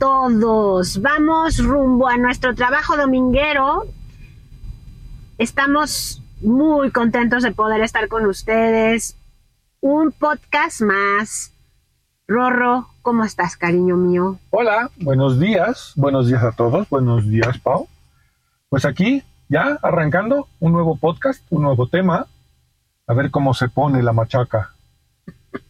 Todos. Vamos rumbo a nuestro trabajo dominguero. Estamos muy contentos de poder estar con ustedes. Un podcast más. Rorro, ¿cómo estás, cariño mío? Hola, buenos días. Buenos días a todos. Buenos días, Pau. Pues aquí, ya arrancando un nuevo podcast, un nuevo tema. A ver cómo se pone la machaca.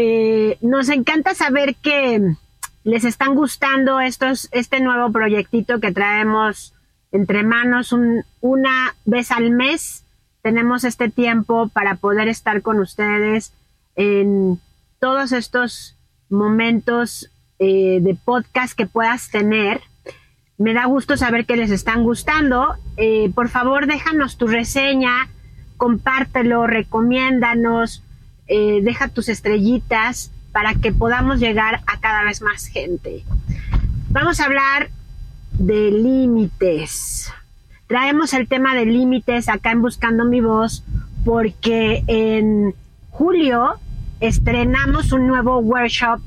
Eh, nos encanta saber que les están gustando estos, este nuevo proyectito que traemos entre manos una vez al mes. Tenemos este tiempo para poder estar con ustedes en todos estos momentos eh, de podcast que puedas tener. Me da gusto saber que les están gustando. Eh, por favor, déjanos tu reseña, compártelo, recomiéndanos eh, deja tus estrellitas para que podamos llegar a cada vez más gente. Vamos a hablar de límites. Traemos el tema de límites acá en Buscando mi voz porque en julio estrenamos un nuevo workshop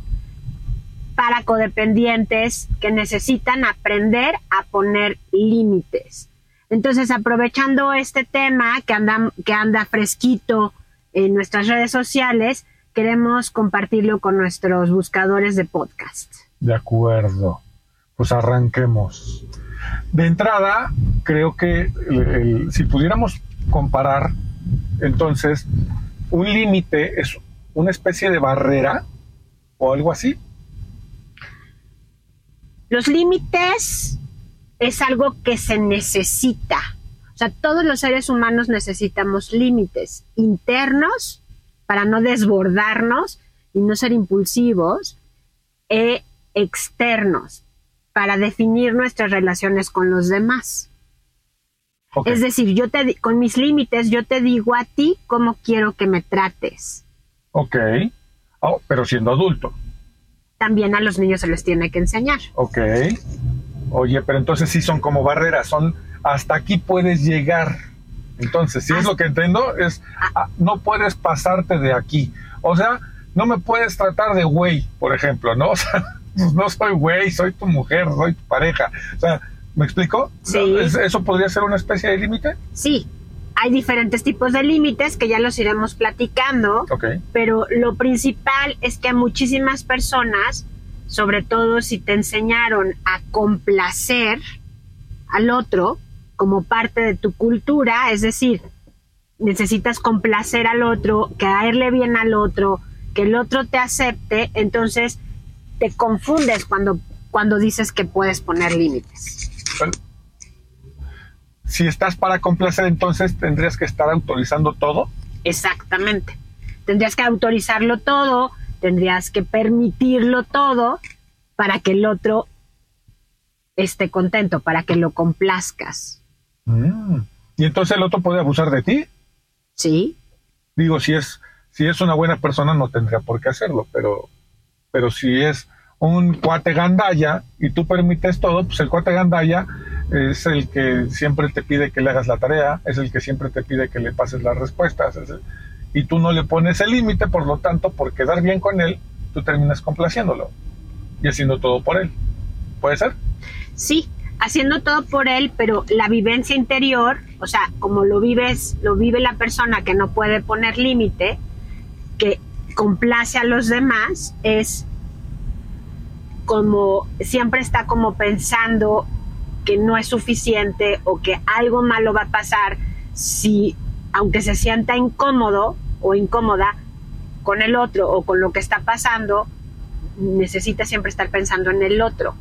para codependientes que necesitan aprender a poner límites. Entonces, aprovechando este tema que anda, que anda fresquito en nuestras redes sociales, queremos compartirlo con nuestros buscadores de podcast. De acuerdo. Pues arranquemos. De entrada, creo que si pudiéramos comparar, entonces, un límite es una especie de barrera o algo así. Los límites es algo que se necesita sea, todos los seres humanos necesitamos límites internos para no desbordarnos y no ser impulsivos, e externos para definir nuestras relaciones con los demás. Es decir, yo te con mis límites yo te digo a ti cómo quiero que me trates. Ok. Oh, pero siendo adulto. También a los niños se les tiene que enseñar. Ok. Oye, pero entonces sí son como barreras, son hasta aquí puedes llegar. Entonces, si es lo que entiendo, es ah, no puedes pasarte de aquí. O sea, no me puedes tratar de güey, por ejemplo, ¿no? O sea, no soy güey, soy tu mujer, soy tu pareja. O sea, ¿me explico? Sí. ¿Eso podría ser una especie de límite? Sí. Hay diferentes tipos de límites que ya los iremos platicando. Ok. Pero lo principal es que a muchísimas personas, sobre todo si te enseñaron a complacer al otro, como parte de tu cultura, es decir, necesitas complacer al otro, caerle bien al otro, que el otro te acepte, entonces te confundes cuando, cuando dices que puedes poner límites. si estás para complacer, entonces tendrías que estar autorizando todo. Exactamente. Tendrías que autorizarlo todo, tendrías que permitirlo todo para que el otro esté contento, para que lo complazcas. Mm. ¿Y entonces el otro puede abusar de ti? Sí. Digo, si es, si es una buena persona no tendría por qué hacerlo, pero, pero si es un cuate gandaya y tú permites todo, pues el cuate gandaya es el que siempre te pide que le hagas la tarea, es el que siempre te pide que le pases las respuestas, y tú no le pones el límite, por lo tanto, por quedar bien con él, tú terminas complaciéndolo y haciendo todo por él. ¿Puede ser? Sí, haciendo todo por él, pero la vivencia interior, o sea, como lo vives, lo vive la persona que no puede poner límite, que complace a los demás, es como siempre está como pensando que no es suficiente o que algo malo va a pasar si, aunque se sienta incómodo o incómoda con el otro o con lo que está pasando, necesita siempre estar pensando en el otro.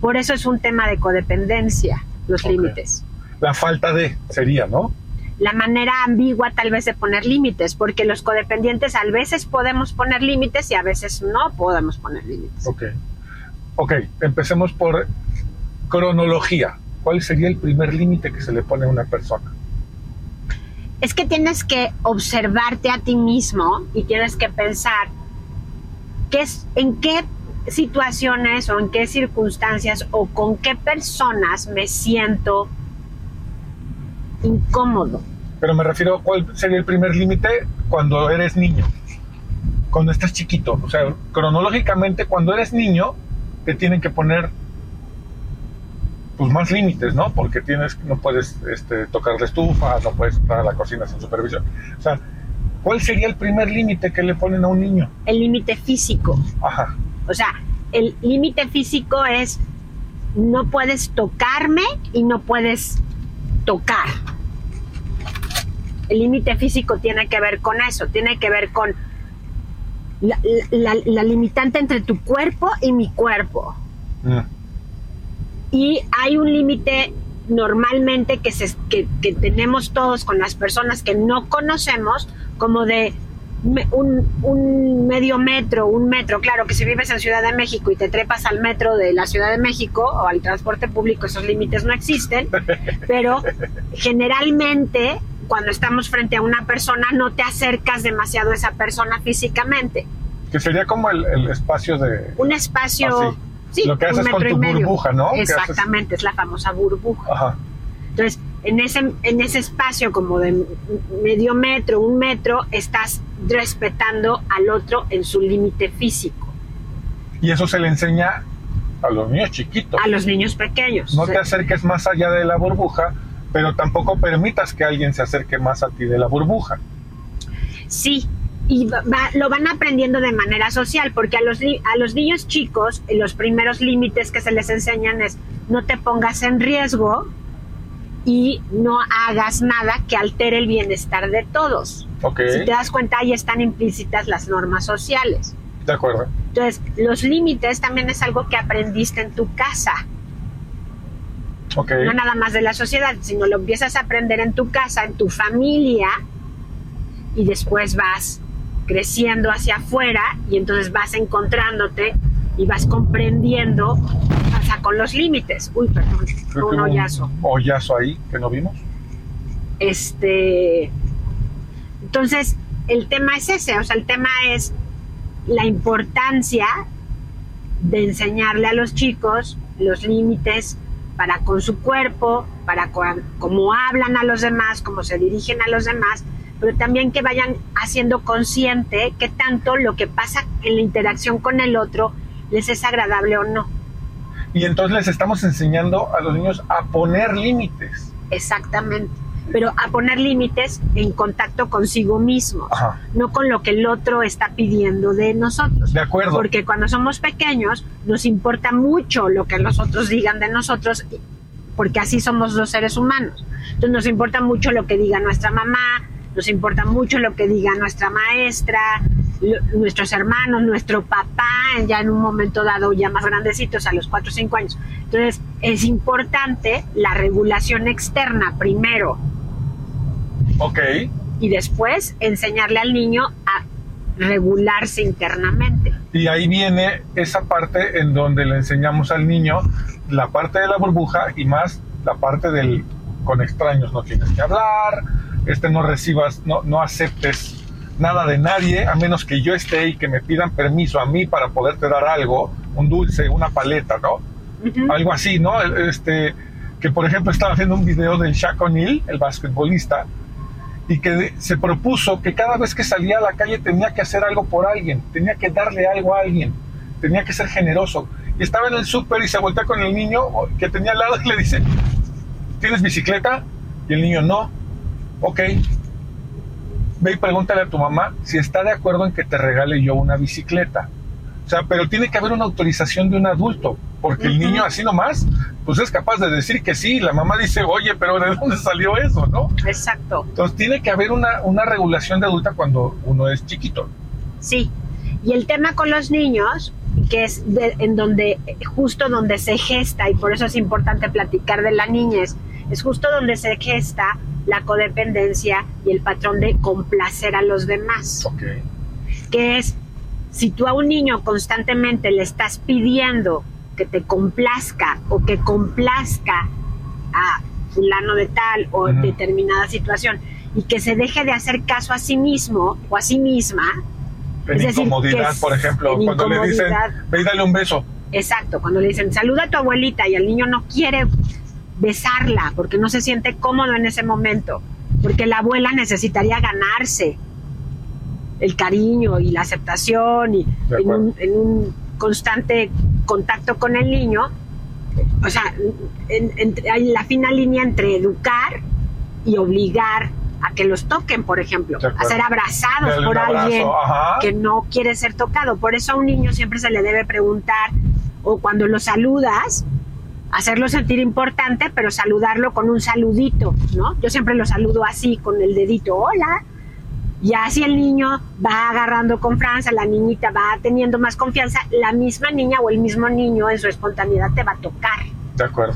Por eso es un tema de codependencia, los límites. La falta de sería, ¿no? La manera ambigua tal vez de poner límites, porque los codependientes a veces podemos poner límites y a veces no podemos poner límites. Ok. Ok, empecemos por cronología. ¿Cuál sería el primer límite que se le pone a una persona? Es que tienes que observarte a ti mismo y tienes que pensar qué es, en qué situaciones o en qué circunstancias o con qué personas me siento incómodo. Pero me refiero a cuál sería el primer límite cuando eres niño. cuando estás chiquito. O sea, cronológicamente, cuando eres niño, te tienen que poner pues más límites, ¿no? Porque tienes, no puedes este, tocar la estufa, no puedes entrar a la cocina sin supervisión. O sea, ¿cuál sería el primer límite que le ponen a un niño? El límite físico. Ajá. O sea, el límite físico es no puedes tocarme y no puedes tocar. El límite físico tiene que ver con eso, tiene que ver con la, la- la limitante entre tu cuerpo y mi cuerpo. Mm. Y hay un límite normalmente que, se, que, que tenemos todos con las personas que no conocemos, como de un, un medio metro, un metro. Claro que si vives en Ciudad de México y te trepas al metro de la Ciudad de México o al transporte público, esos límites no existen, pero generalmente cuando estamos frente a una persona no te acercas demasiado a esa persona físicamente. Que sería como el, el espacio de... Un espacio... Así. Sí, Lo que haces con tu medio. burbuja, ¿no? Exactamente, es la famosa burbuja. Ajá. Entonces, en ese, en ese espacio como de medio metro, un metro, estás respetando al otro en su límite físico, Y eso se le enseña a los niños chiquitos. a los niños pequeños. No te acerques más allá de la burbuja, pero tampoco permitas que alguien se acerque más a ti de la burbuja. Sí, y va- lo van aprendiendo de manera social, porque a los, a los niños chicos los primeros límites que se les enseñan es no te pongas en riesgo y no hagas nada que altere el bienestar de todos. Si te das cuenta, ahí están implícitas las normas sociales. de acuerdo. Entonces, los límites también es algo que aprendiste en tu casa, no nada más de la sociedad, sino lo empiezas a aprender en tu casa, en tu familia, y después vas creciendo hacia afuera y entonces vas encontrándote y vas comprendiendo qué pasa con los límites. Uy, perdón, creo un que hubo hoyazo. hoyazo ahí que no vimos. Este, entonces, el tema es ese, o sea, el tema es la importancia de enseñarle a los chicos los límites para con su cuerpo, para con, cómo hablan a los demás, cómo se dirigen a los demás, pero también que vayan haciendo consciente que tanto lo que pasa en la interacción con el otro les es agradable o no. Y entonces les estamos enseñando a los niños a poner límites. Exactamente. Pero a poner límites en contacto consigo mismos, Ajá, no con lo que el otro está pidiendo de nosotros. de acuerdo. Porque cuando somos pequeños nos importa mucho lo que los otros digan de nosotros, porque así somos los seres humanos. Entonces nos importa mucho lo que diga nuestra mamá, nos importa mucho lo que diga nuestra maestra, nuestros hermanos, nuestro papá, ya en un momento dado, ya más grandecitos, a los 4 o 5 años. Entonces es importante la regulación externa primero Ok, y después enseñarle al niño a regularse internamente. y ahí viene esa parte en donde le enseñamos al niño la parte de la burbuja y más la parte del con extraños no tienes que hablar, este no recibas, no, no aceptes nada de nadie a menos que yo esté y que me pidan permiso a mí para poderte dar algo, un dulce, una paleta, ¿no? Algo así, ¿no? Este, que por ejemplo estaba haciendo un video del Shaq O'Neal, el basquetbolista, y que se propuso que cada vez que salía a la calle tenía que hacer algo por alguien, tenía que darle algo a alguien, tenía que ser generoso. Y estaba en el súper y se voltea con el niño que tenía al lado y le dice, ¿tienes bicicleta? Y el niño, no. Ok. Ve y pregúntale a tu mamá si está de acuerdo en que te regale yo una bicicleta. O sea, pero tiene que haber una autorización de un adulto, porque el niño así nomás, pues es capaz de decir que sí. La mamá dice, oye, pero ¿de dónde salió eso, no? Exacto. Entonces tiene que haber una, una regulación de adulta cuando uno es chiquito. Sí, y el tema con los niños, que es de- en donde, justo donde se gesta, y por eso es importante platicar de la niñez, es justo donde se gesta la codependencia y el patrón de complacer a los demás, Ok. que es, si tú a un niño constantemente le estás pidiendo que te complazca o que complazca a fulano de tal o Ujú. determinada situación y que se deje de hacer caso a sí mismo o a sí misma, En Es decir, incomodidad, que por ejemplo, cuando le dicen, ve y dale un beso. Exacto, cuando le dicen saluda a tu abuelita y el niño no quiere besarla porque no se siente cómodo en ese momento, porque la abuela necesitaría ganarse el cariño y la aceptación y en un, en un constante contacto con el niño, o sea, en- hay la fina línea entre educar y obligar a que los toquen, por ejemplo, a ser abrazados por alguien ajá. que no quiere ser tocado. Por eso a un niño siempre se le debe preguntar, o cuando lo saludas, hacerlo sentir importante, pero saludarlo con un saludito, ¿no? Yo siempre lo saludo así, con el dedito, hola. Y así el niño va agarrando confianza, la niñita va teniendo más confianza, la misma niña o el mismo niño en su espontaneidad te va a tocar. De acuerdo.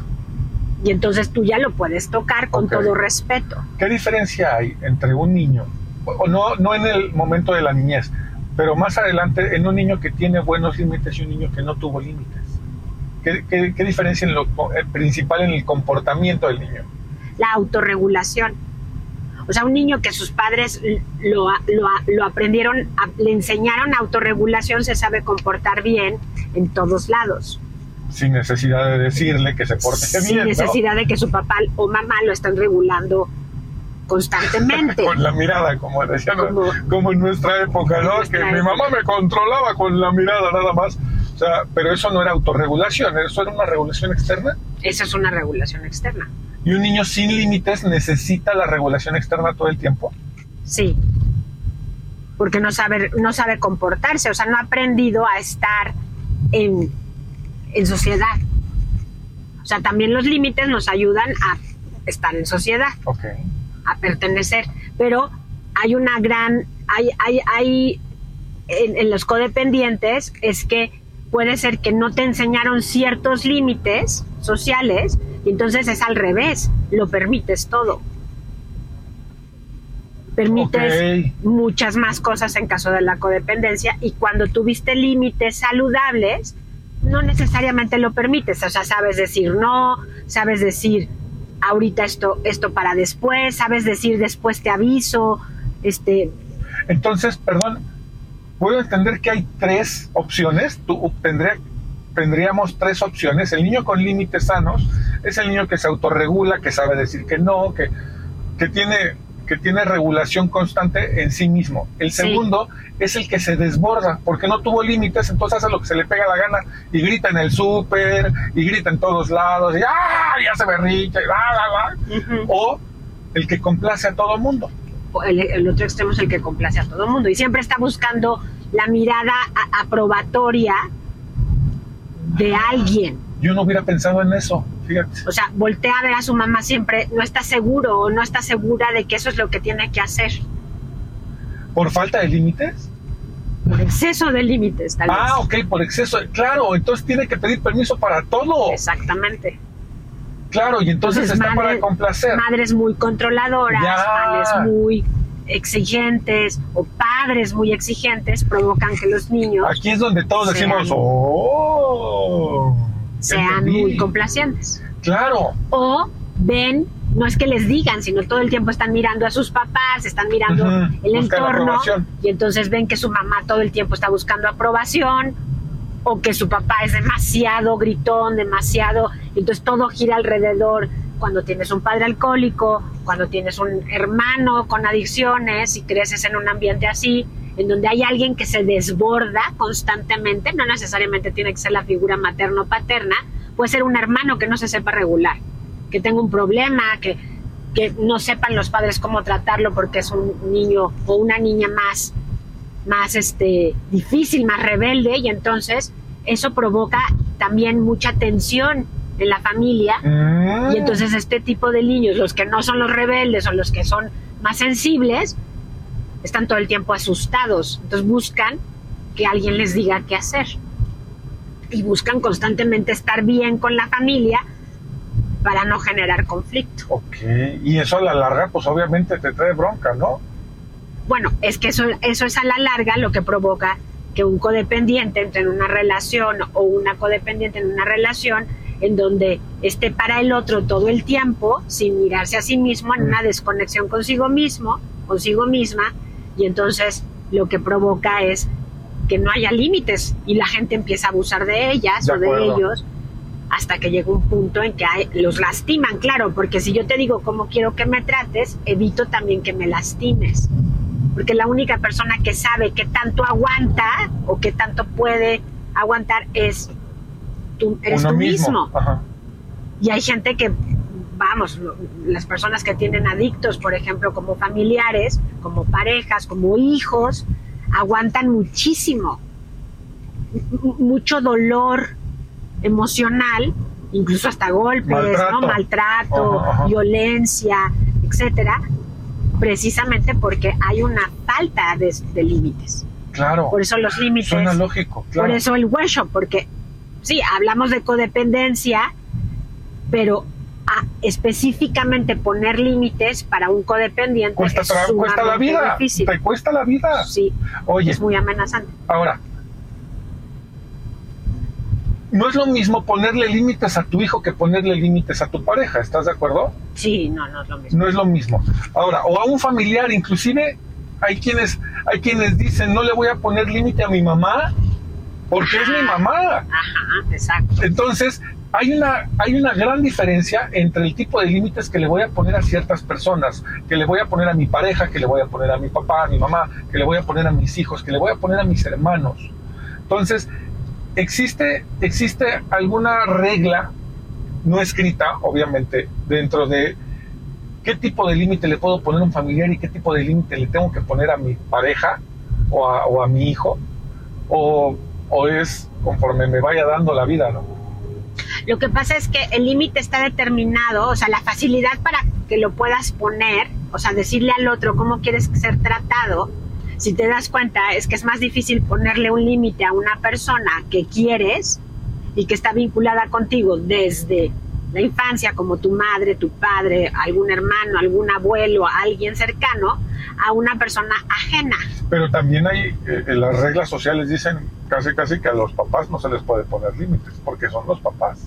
Y entonces tú ya lo puedes tocar con todo respeto. ¿Qué diferencia hay entre un niño, o no, no en el momento de la niñez, pero más adelante en un niño que tiene buenos límites y un niño que no tuvo límites? ¿Qué, qué- qué diferencia en lo eh, principal en el comportamiento del niño? la autorregulación. O sea, un niño que sus padres lo, lo, lo aprendieron, a- le enseñaron autorregulación, se sabe comportar bien en todos lados. Sin necesidad de decirle que se porte sin bien. ¿no? necesidad de que su papá o mamá lo estén regulando constantemente. Con la mirada, como decían, Como- como, en nuestra época, ¿no? nuestra que mi época. mamá me controlaba con la mirada nada más. O sea, pero eso no era autorregulación, eso era una regulación externa. Eso es una regulación externa. Y un niño sin límites necesita la regulación externa todo el tiempo. Sí. Porque no sabe, no sabe comportarse, o sea, no ha aprendido a estar en, en sociedad. O sea, también los límites nos ayudan a estar en sociedad. Ok. a pertenecer, pero hay una gran, hay, hay, hay en, en los codependientes es que puede ser que no te enseñaron ciertos límites sociales y entonces es al revés, lo permites todo. Permites muchas más cosas en caso de la codependencia y cuando tuviste límites saludables, no necesariamente lo permites, o sea, sabes decir no, sabes decir ahorita esto, esto para después, sabes decir después te aviso, este, Entonces, perdón, puedo entender que hay tres opciones. Tú, tendría, tendríamos tres opciones. El niño con límites sanos es el niño que se autorregula, que sabe decir que no, que, que, tiene, que tiene regulación constante en sí mismo. El Sí. segundo es el que se desborda porque no tuvo límites, entonces hace lo que se le pega la gana y grita en el súper y grita en todos lados y ¡ah! ya se berricha y bla, bla, bla. O el que complace a todo mundo. El, el otro extremo es el que complace a todo el mundo y siempre está buscando la mirada a- aprobatoria de alguien. Yo no hubiera pensado en eso, fíjate. O sea, voltea a ver a su mamá siempre, no está seguro o no está segura de que eso es lo que tiene que hacer. ¿Por falta de límites? Por exceso de límites, tal Ah, vez. ok, por exceso. Claro, entonces tiene que pedir permiso para todo. Exactamente. Claro, y entonces, está madre- para complacer. Madres muy controladoras, Ya. padres muy exigentes o padres muy exigentes provocan que los niños Aquí es donde todos Sean- decimos, ¡oh! sean entendí". muy complacientes. Claro, o ven, no es que les digan, sino todo el tiempo están mirando a sus papás, están mirando el entorno y entonces ven que su mamá todo el tiempo está buscando aprobación o que su papá es demasiado gritón, demasiado, entonces todo gira alrededor. Cuando tienes un padre alcohólico, cuando tienes un hermano con adicciones y creces en un ambiente así, en donde hay alguien que se desborda constantemente, no necesariamente tiene que ser la figura materno o paterna, puede ser un hermano que no se sepa regular, que tenga un problema, que, que no sepan los padres cómo tratarlo porque es un niño o una niña más, más este, difícil, más rebelde, y entonces eso provoca también mucha tensión en la familia. Mm, Y entonces este tipo de niños, los que no son los rebeldes o los que son más sensibles, están todo el tiempo asustados. Entonces buscan que alguien les diga qué hacer. Y buscan constantemente estar bien con la familia para no generar conflicto. ok, y eso a la larga, pues obviamente te trae bronca, ¿no? Bueno, es que eso, eso es a la larga lo que provoca que un codependiente entre en una relación o una codependiente en una relación en donde esté para el otro todo el tiempo sin mirarse a sí mismo en una desconexión consigo mismo, consigo misma, y entonces lo que provoca es que no haya límites y la gente empieza a abusar de ellas De o de ellos hasta que llega un punto en que hay- los lastiman, claro, porque si yo te digo cómo quiero que me trates, evito también que me lastimes. porque la única persona que sabe qué tanto aguanta o qué tanto puede aguantar es tú, eres Uno tú mismo. mismo. Ajá. Y hay gente que, vamos, las personas que tienen adictos, por ejemplo, como familiares, como parejas, como hijos, aguantan muchísimo. Mucho dolor emocional, incluso hasta golpes, Maltrato. ¿no? Maltrato, Ajá, ajá. violencia, etcétera, precisamente porque hay una falta de, de límites. Claro. Por eso los límites. Suena lógico, claro. Por eso el workshop, porque sí, hablamos de codependencia, pero a- específicamente poner límites para un codependiente cuesta, es cuesta la vida. difícil. Te cuesta la vida. Sí, Oye, es muy amenazante. ahora, no es lo mismo ponerle límites a tu hijo que ponerle límites a tu pareja, ¿estás de acuerdo? Sí, no, no es lo mismo. No es lo mismo. Ahora, o a un familiar, inclusive hay quienes, hay quienes dicen, no le voy a poner límite a mi mamá porque es mi mamá. Ajá, exacto. Entonces, hay una, hay una gran diferencia entre el tipo de límites que le voy a poner a ciertas personas, que le voy a poner a mi pareja, que le voy a poner a mi papá, a mi mamá, que le voy a poner a mis hijos, que le voy a poner a mis hermanos. Entonces, existe, existe alguna regla no escrita, obviamente, dentro de qué tipo de límite le puedo poner a un familiar y qué tipo de límite le tengo que poner a mi pareja o a, o a mi hijo, o, o es conforme me vaya dando la vida, ¿no? Lo que pasa es que el límite está determinado, o sea, la facilidad para que lo puedas poner, o sea, decirle al otro cómo quieres ser tratado, si te das cuenta, es que es más difícil ponerle un límite a una persona que quieres y que está vinculada contigo desde la infancia, como tu madre, tu padre, algún hermano, algún abuelo, alguien cercano, a una persona ajena. Pero también hay, eh, eh, las reglas sociales dicen casi casi que a los papás no se les puede poner límites, porque son los papás.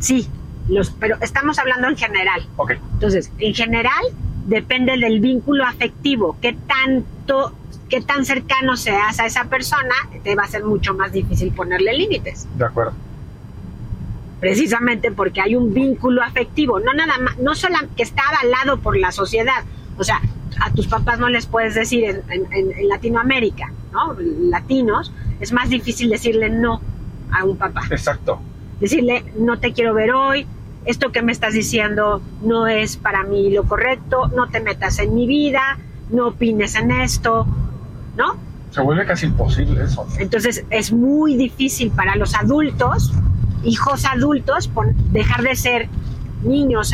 Sí, los, pero estamos hablando en general. Ok, Entonces, en general, depende del vínculo afectivo, qué tanto, qué tan cercano seas a esa persona, te va a ser mucho más difícil ponerle límites. de acuerdo. Precisamente porque hay un vínculo afectivo, no nada más, no solo que está avalado por la sociedad. O sea, a tus papás no les puedes decir en, en- Latinoamérica, ¿no? Latinos, es más difícil decirle no a un papá. Exacto. decirle, no te quiero ver hoy, esto que me estás diciendo no es para mí lo correcto, no te metas en mi vida, no opines en esto, ¿no? Se vuelve casi imposible eso. Entonces es muy difícil para los adultos, hijos adultos, dejar de ser niños.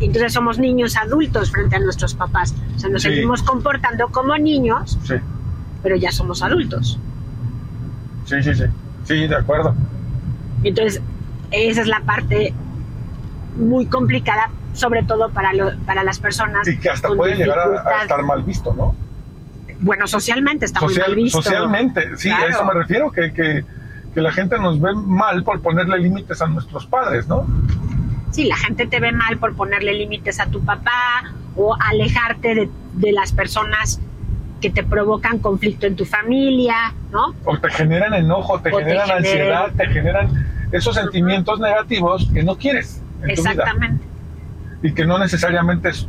entonces somos niños adultos frente a nuestros papás. O sea, nos Sí. seguimos comportando como niños, Sí, pero ya somos adultos. Sí, sí, sí. Sí, de acuerdo. Entonces, esa es la parte muy complicada, sobre todo para, lo- para las personas. Y que hasta puede llegar a- estar mal visto, ¿no? Bueno, socialmente está Social- muy mal visto. socialmente, sí, Claro. a eso me refiero, que, que, que la gente nos ve mal por ponerle límites a nuestros padres, ¿no? Sí, la gente te ve mal por ponerle límites a tu papá o alejarte de, de las personas que te provocan conflicto en tu familia, ¿no? O te generan enojo, te O generan ansiedad, te generan esos sentimientos negativos que no quieres en tu vida. Exactamente. Y que no necesariamente es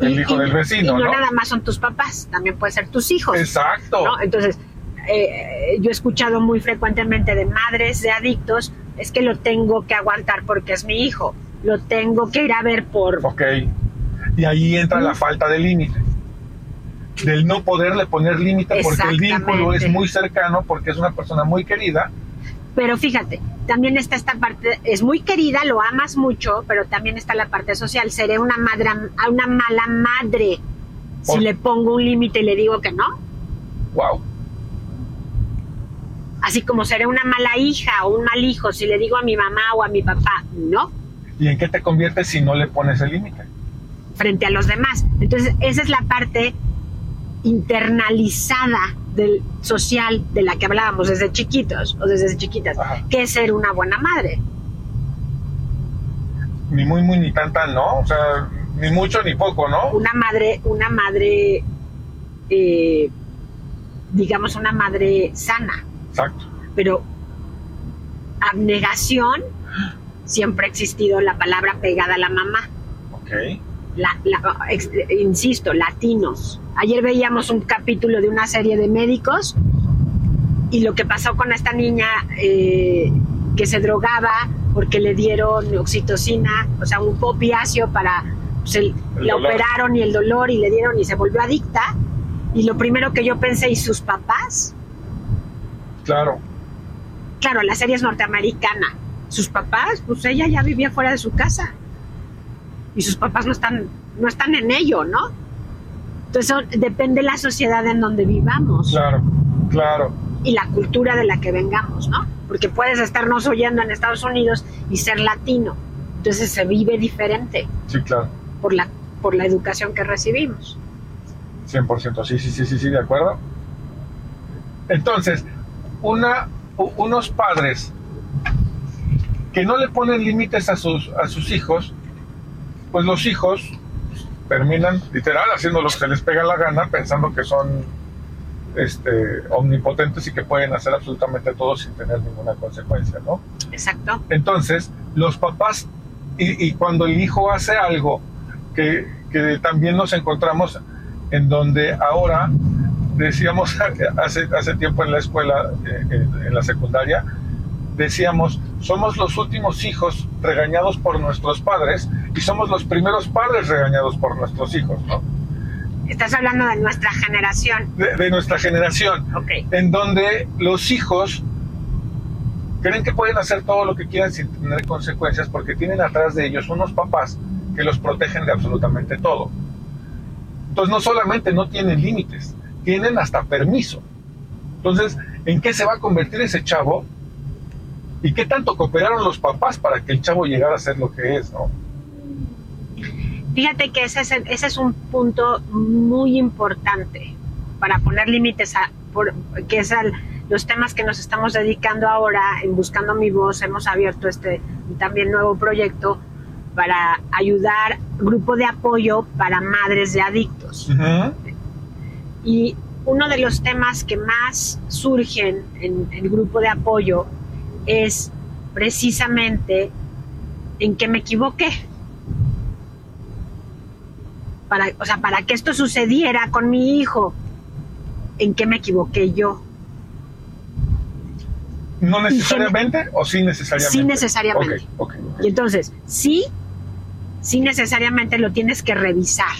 el hijo y- del vecino, y no, ¿no? nada más son tus papás, también pueden ser tus hijos. Exacto. ¿no? Entonces, eh, yo he escuchado muy frecuentemente de madres de adictos, es que lo tengo que aguantar porque es mi hijo, lo tengo que ir a ver por... Ok. Y ahí entra la falta de límite. Del no poderle poner límite porque el vínculo es muy cercano, porque es una persona muy querida. Pero fíjate, también está esta parte, es muy querida, lo amas mucho, pero también está la parte social. Seré una, madre, una mala madre si le pongo un límite y le digo que no. Wow. Así como seré una mala hija o un mal hijo si le digo a mi mamá o a mi papá no, ¿Y en qué te conviertes si no le pones el límite? frente a los demás. Entonces, esa es la parte internalizada del social de la que hablábamos desde chiquitos o desde chiquitas, Ajá. que es ser una buena madre. Ni muy, muy, ni tan, tan, ¿no? O sea, ni mucho ni poco, ¿no? Una madre, una madre, eh, digamos, una madre sana, Exacto. pero abnegación siempre ha existido la palabra pegada a la mamá. Ok. la- la- ex- insisto, latinos. Ayer veíamos un capítulo de una serie de médicos y lo que pasó con esta niña eh, que se drogaba porque le dieron oxitocina, o sea, un opiáceo para, pues, el- El la dolor. operaron y el dolor y le dieron y se volvió adicta. Y lo primero que yo pensé, ¿y sus papás? Claro, Claro, la serie es norteamericana. Sus papás, pues ella ya vivía fuera de su casa. Y sus papás no están, no están en ello, ¿no? Entonces depende de la sociedad en donde vivamos claro, claro. y la cultura de la que vengamos, ¿no? Porque puedes estarnos oyendo en Estados Unidos y ser latino. Entonces se vive diferente Sí, claro. por la, por la educación que recibimos. 100%, sí, sí, sí, sí, sí, de acuerdo. Entonces, una, unos padres que no le ponen límites a sus, a sus hijos, pues los hijos terminan literal haciendo lo que se les pega la gana, pensando que son este, omnipotentes y que pueden hacer absolutamente todo sin tener ninguna consecuencia, ¿no? Exacto. Entonces, los papás, y, y cuando el hijo hace algo, que, que también nos encontramos en donde ahora, decíamos hace, hace tiempo en la escuela, eh, en, en la secundaria, decíamos, somos los últimos hijos regañados por nuestros padres y somos los primeros padres regañados por nuestros hijos, ¿no? Estás hablando de nuestra generación. De, de nuestra generación Ok. en donde los hijos creen que pueden hacer todo lo que quieran sin tener consecuencias porque tienen atrás de ellos unos papás que los protegen de absolutamente todo. Entonces no solamente no tienen límites, tienen hasta permiso. Entonces, ¿en qué se va a convertir ese chavo? ¿Y qué tanto cooperaron los papás para que el chavo llegara a ser lo que es, no? Fíjate que ese es, ese es un punto muy importante para poner límites a, por, que es al- los temas que nos estamos dedicando ahora en Buscando mi voz. Hemos abierto este también nuevo proyecto para ayudar, grupo de apoyo para madres de adictos. Y uno de los temas que más surgen en el grupo de apoyo es precisamente en qué me equivoqué. Para, o sea, para que esto sucediera con mi hijo, en qué me equivoqué yo. ¿No necesariamente o sí necesariamente? Sí necesariamente. Ok, ok, ok. Y entonces, sí, sí necesariamente lo tienes que revisar.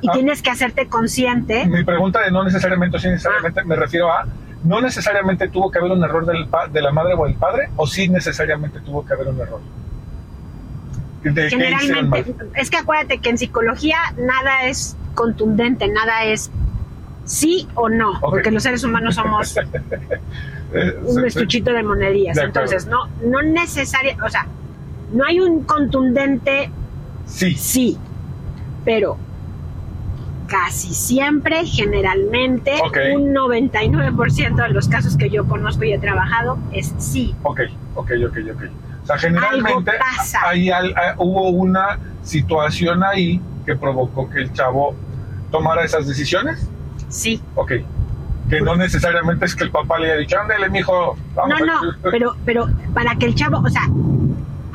Y Ah. tienes que hacerte consciente. Mi pregunta de no necesariamente o sí necesariamente me refiero a no necesariamente tuvo que haber un error del de la madre o el padre o sí necesariamente tuvo que haber un error. ¿De qué hicieron Generalmente, es que acuérdate que en psicología nada es contundente, nada es sí o no, porque los seres humanos somos Eh, un estuchito de acuerdo. Entonces, no, no necesariamente, o sea, no hay un contundente Sí, sí, pero casi siempre, generalmente, Ok. un 99% de los casos que yo conozco y he trabajado es sí. ok, ok, ok, ok. Sea, generalmente Algo pasa. hay al- ah, hubo una situación ahí que provocó que el chavo tomara esas decisiones. Sí. Ok. Que no necesariamente es que el papá le haya dicho, ándale, mijo, vamos. No, no, pero, pero para que el chavo, o sea,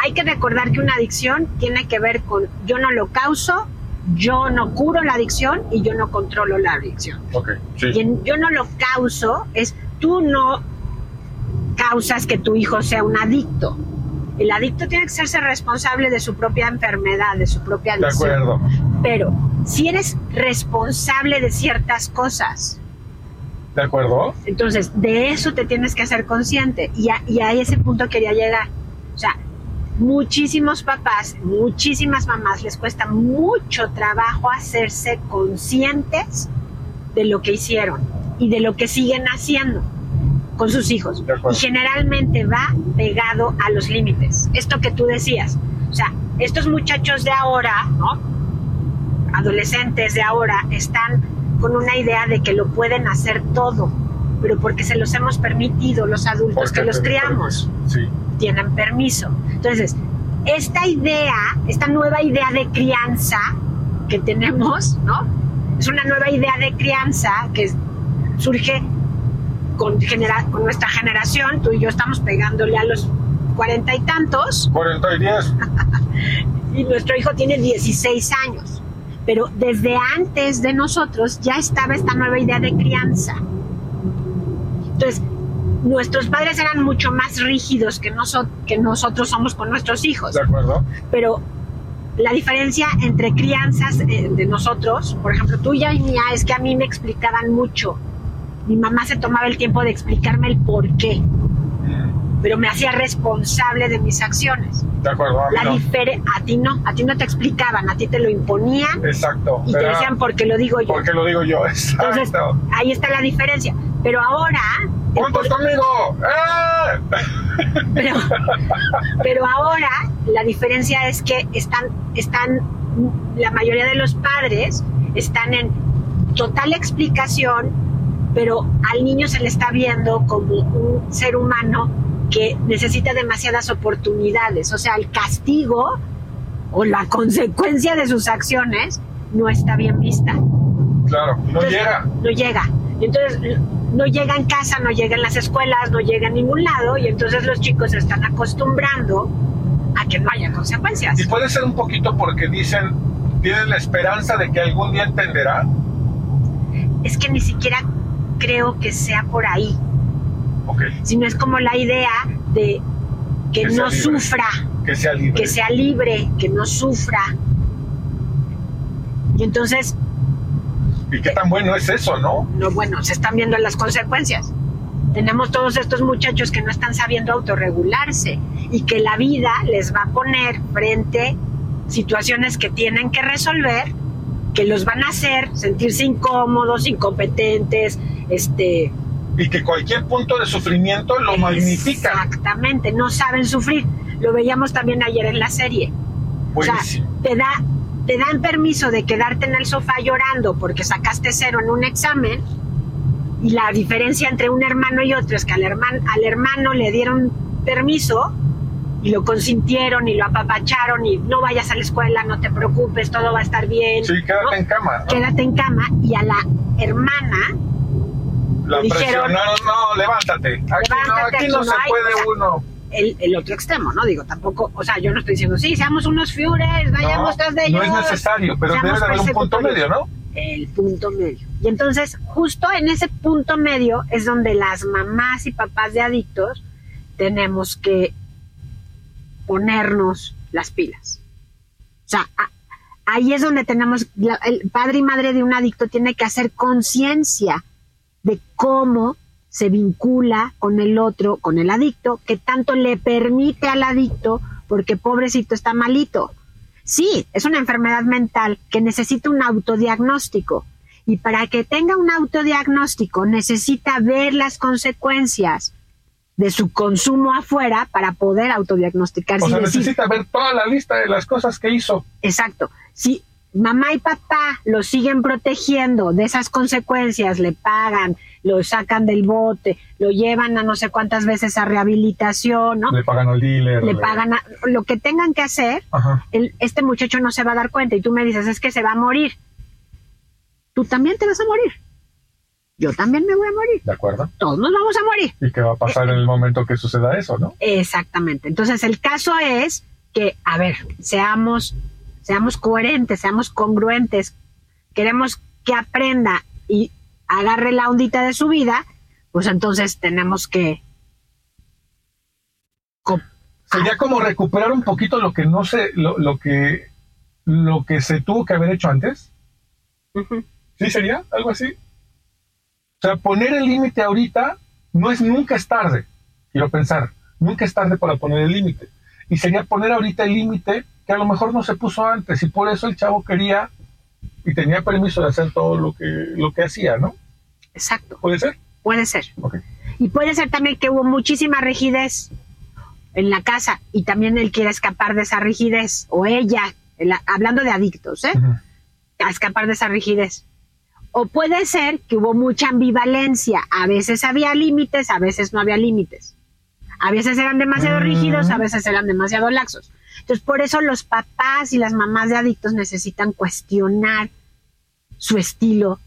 hay que recordar que una adicción tiene que ver con yo no lo causo, yo no curo la adicción y yo no controlo la adicción. Ok, sí. Y en yo no lo causo es tú no causas que tu hijo sea un adicto. El adicto tiene que hacerse responsable de su propia enfermedad, de su propia De adicción. acuerdo. Pero si eres responsable de ciertas cosas, ¿De acuerdo? entonces, de eso te tienes que hacer consciente. Y a, y a ese punto quería llegar. O sea, muchísimos papás, muchísimas mamás les cuesta mucho trabajo hacerse conscientes de lo que hicieron y de lo que siguen haciendo con sus hijos. Y generalmente va pegado a los límites. Esto que tú decías. O sea, estos muchachos de ahora, ¿no? Adolescentes de ahora están con una idea de que lo pueden hacer todo, pero porque se los hemos permitido los adultos Porque que los criamos Sí. tienen permiso. Entonces, esta idea, esta nueva idea de crianza que tenemos, ¿no? Es una nueva idea de crianza que surge con, genera- con nuestra generación. Tú y yo estamos pegándole a los cuarenta y tantos. 40 y 10. y nuestro hijo tiene 16 años. Pero desde antes de nosotros ya estaba esta nueva idea de crianza. Entonces, nuestros padres eran mucho más rígidos que, que nosotros somos con nuestros hijos. De acuerdo. Pero la diferencia entre crianzas eh, de nosotros, por ejemplo, tuya y mía, es que a mí me explicaban mucho. Mi mamá se tomaba el tiempo de explicarme el por qué, mm. pero me hacía responsable de mis acciones. De acuerdo. A, la a ti no, a ti no te explicaban, a ti te lo imponían. Exacto. Y te decían porque lo digo yo. Porque lo digo yo, exacto. Entonces, ahí está la diferencia. Pero ahora... ¡Juntos conmigo! ¡Eh! Pero, pero ahora la diferencia es que están, están, la mayoría de los padres están en total explicación, pero al niño se le está viendo como un ser humano que necesita demasiadas oportunidades. O sea, el castigo o la consecuencia de sus acciones no está bien vista. Claro, no llega. No llega. Entonces, no llega en casa, no llega en las escuelas, no llega en ningún lado y entonces los chicos se están acostumbrando a que no haya consecuencias. Y puede ser un poquito porque dicen, tienen la esperanza de que algún día entenderá. Es que ni siquiera creo que sea por ahí. Okay. Sino es como la idea de que, no sufra. Que sea libre. Que sea libre, que no sufra. Y entonces ¿Y qué tan bueno es eso, no? No, bueno, se están viendo las consecuencias. Tenemos todos estos muchachos que no están sabiendo autorregularse y que la vida les va a poner frente situaciones que tienen que resolver, que los van a hacer sentirse incómodos, incompetentes, este... Y que cualquier punto de sufrimiento lo magnifica. Exactamente, no saben sufrir. Lo veíamos también ayer en la serie. O sea, te da te dan permiso de quedarte en el sofá llorando porque sacaste cero en un examen y la diferencia entre un hermano y otro es que al hermano, al hermano le dieron permiso y lo consintieron y lo apapacharon y no vayas a la escuela, no te preocupes, todo va a estar bien. Sí, quédate en cama. Quédate en cama y a la hermana la dijeron, no, levántate. Aquí no, se puede uno el, otro extremo, ¿no? Digo, tampoco, o sea, yo no estoy diciendo, sí, seamos unos fiures, vayamos tras de ellos. No es necesario, pero debe haber un punto medio, ¿no? El punto medio. Y entonces, justo en ese punto medio es donde las mamás y papás de adictos tenemos que ponernos las pilas. O sea, ahí es donde tenemos, el padre y madre de un adicto tiene que hacer conciencia cómo se vincula con el otro, con el adicto, que tanto le permite al adicto, porque pobrecito está malito. Sí, es una enfermedad mental que necesita un autodiagnóstico. Y para que tenga un autodiagnóstico necesita ver las consecuencias de su consumo afuera para poder autodiagnosticarse. O sea, necesita ver toda la lista de las cosas que hizo. Exacto. Si mamá y papá lo siguen protegiendo de esas consecuencias, le pagan, lo sacan del bote, lo llevan a no sé cuántas veces a rehabilitación, ¿no? Le pagan al dealer. Le, pagan lo que tengan que hacer, este muchacho no se va a dar cuenta y tú me dices, es que se va a morir. Tú también te vas a morir. Yo también me voy a morir. De acuerdo. Todos nos vamos a morir. ¿Y qué va a pasar en el momento que suceda eso, no? Exactamente. Entonces el caso es que, a ver, seamos, seamos coherentes, seamos congruentes. Queremos que aprenda y agarre la ondita de su vida, pues entonces tenemos que... Sería como recuperar un poquito lo que no se, lo, que, lo que se tuvo que haber hecho antes. ¿Sí sería algo así? O sea, poner el límite ahorita no es nunca es tarde. Quiero pensar, nunca es tarde para poner el límite. Y sería poner ahorita el límite que a lo mejor no se puso antes y por eso el chavo quería y tenía permiso de hacer todo lo que, lo que hacía, ¿no? Exacto. ¿Puede ser? Puede ser. Y puede ser también que hubo muchísima rigidez en la casa y también él quiere escapar de esa rigidez, o ella, hablando de adictos, ¿eh? A escapar de esa rigidez. O puede ser que hubo mucha ambivalencia, a veces había límites, a veces no había límites. A veces eran demasiado rígidos, a veces eran demasiado laxos. Entonces, por eso los papás y las mamás de adictos necesitan cuestionar su estilo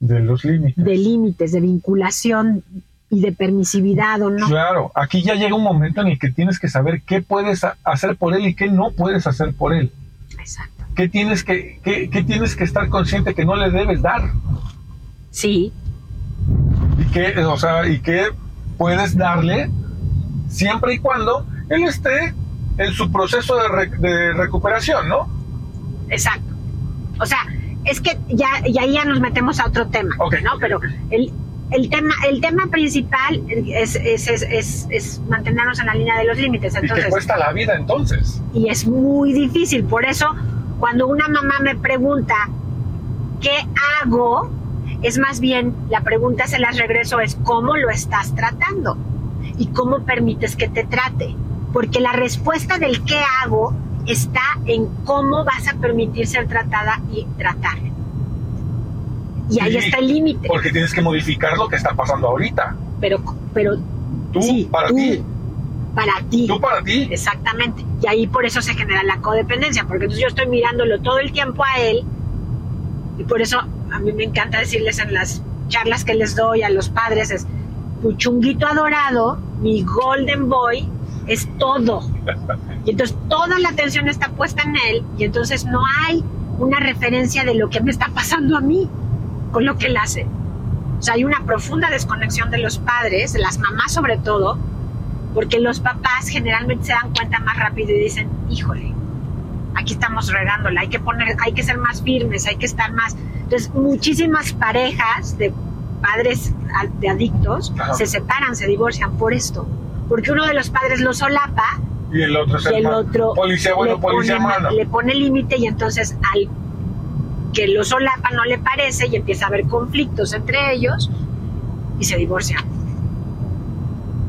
de los límites. De límites, de vinculación y de permisividad o no. Claro, aquí ya llega un momento en el que tienes que saber qué puedes hacer por él y qué no puedes hacer por él. Exacto. ¿Qué tienes que, qué, qué tienes que estar consciente que no le debes dar? Sí, Y que, o sea, y que puedes darle siempre y cuando él esté en su proceso de, re- de recuperación, ¿no? exacto. O sea, es que ya, y ahí ya nos metemos a otro tema, Ok, ¿no? Pero el, el tema, el tema principal es, es, es, es- mantenernos en la línea de los límites. Y Entonces, cuesta la vida entonces. y es muy difícil. Por eso, cuando una mamá me pregunta, ¿qué hago? Es más bien, la pregunta se las regreso, es ¿cómo lo estás tratando? ¿Y cómo permites que te trate? Porque la respuesta del qué hago está en cómo vas a permitir ser tratada y tratar. Y ahí está el límite. Porque tienes que modificar lo que está pasando ahorita. Pero, pero Tú sí, para tú, ti. Para ti. Tú para ti. Exactamente. Y ahí por eso se genera la codependencia, porque entonces yo estoy mirándolo todo el tiempo a él y por eso a mí me encanta decirles en las charlas que les doy a los padres es, tu chunguito adorado, mi golden boy, es todo. Y entonces toda la atención está puesta en él y entonces no hay una referencia de lo que me está pasando a mí con lo que él hace. O sea, hay una profunda desconexión de los padres, de las mamás sobre todo, porque los papás generalmente se dan cuenta más rápido y dicen, híjole, aquí estamos regándola, hay que poner, hay que ser más firmes, hay que estar más. Entonces, muchísimas parejas de padres de adictos se separan, se divorcian por esto, porque uno de los padres lo solapa Y el otro es y el otro Policía bueno, le policía pone, malo. le pone límite y entonces al que lo solapa no le parece y empieza a haber conflictos entre ellos y se divorcian.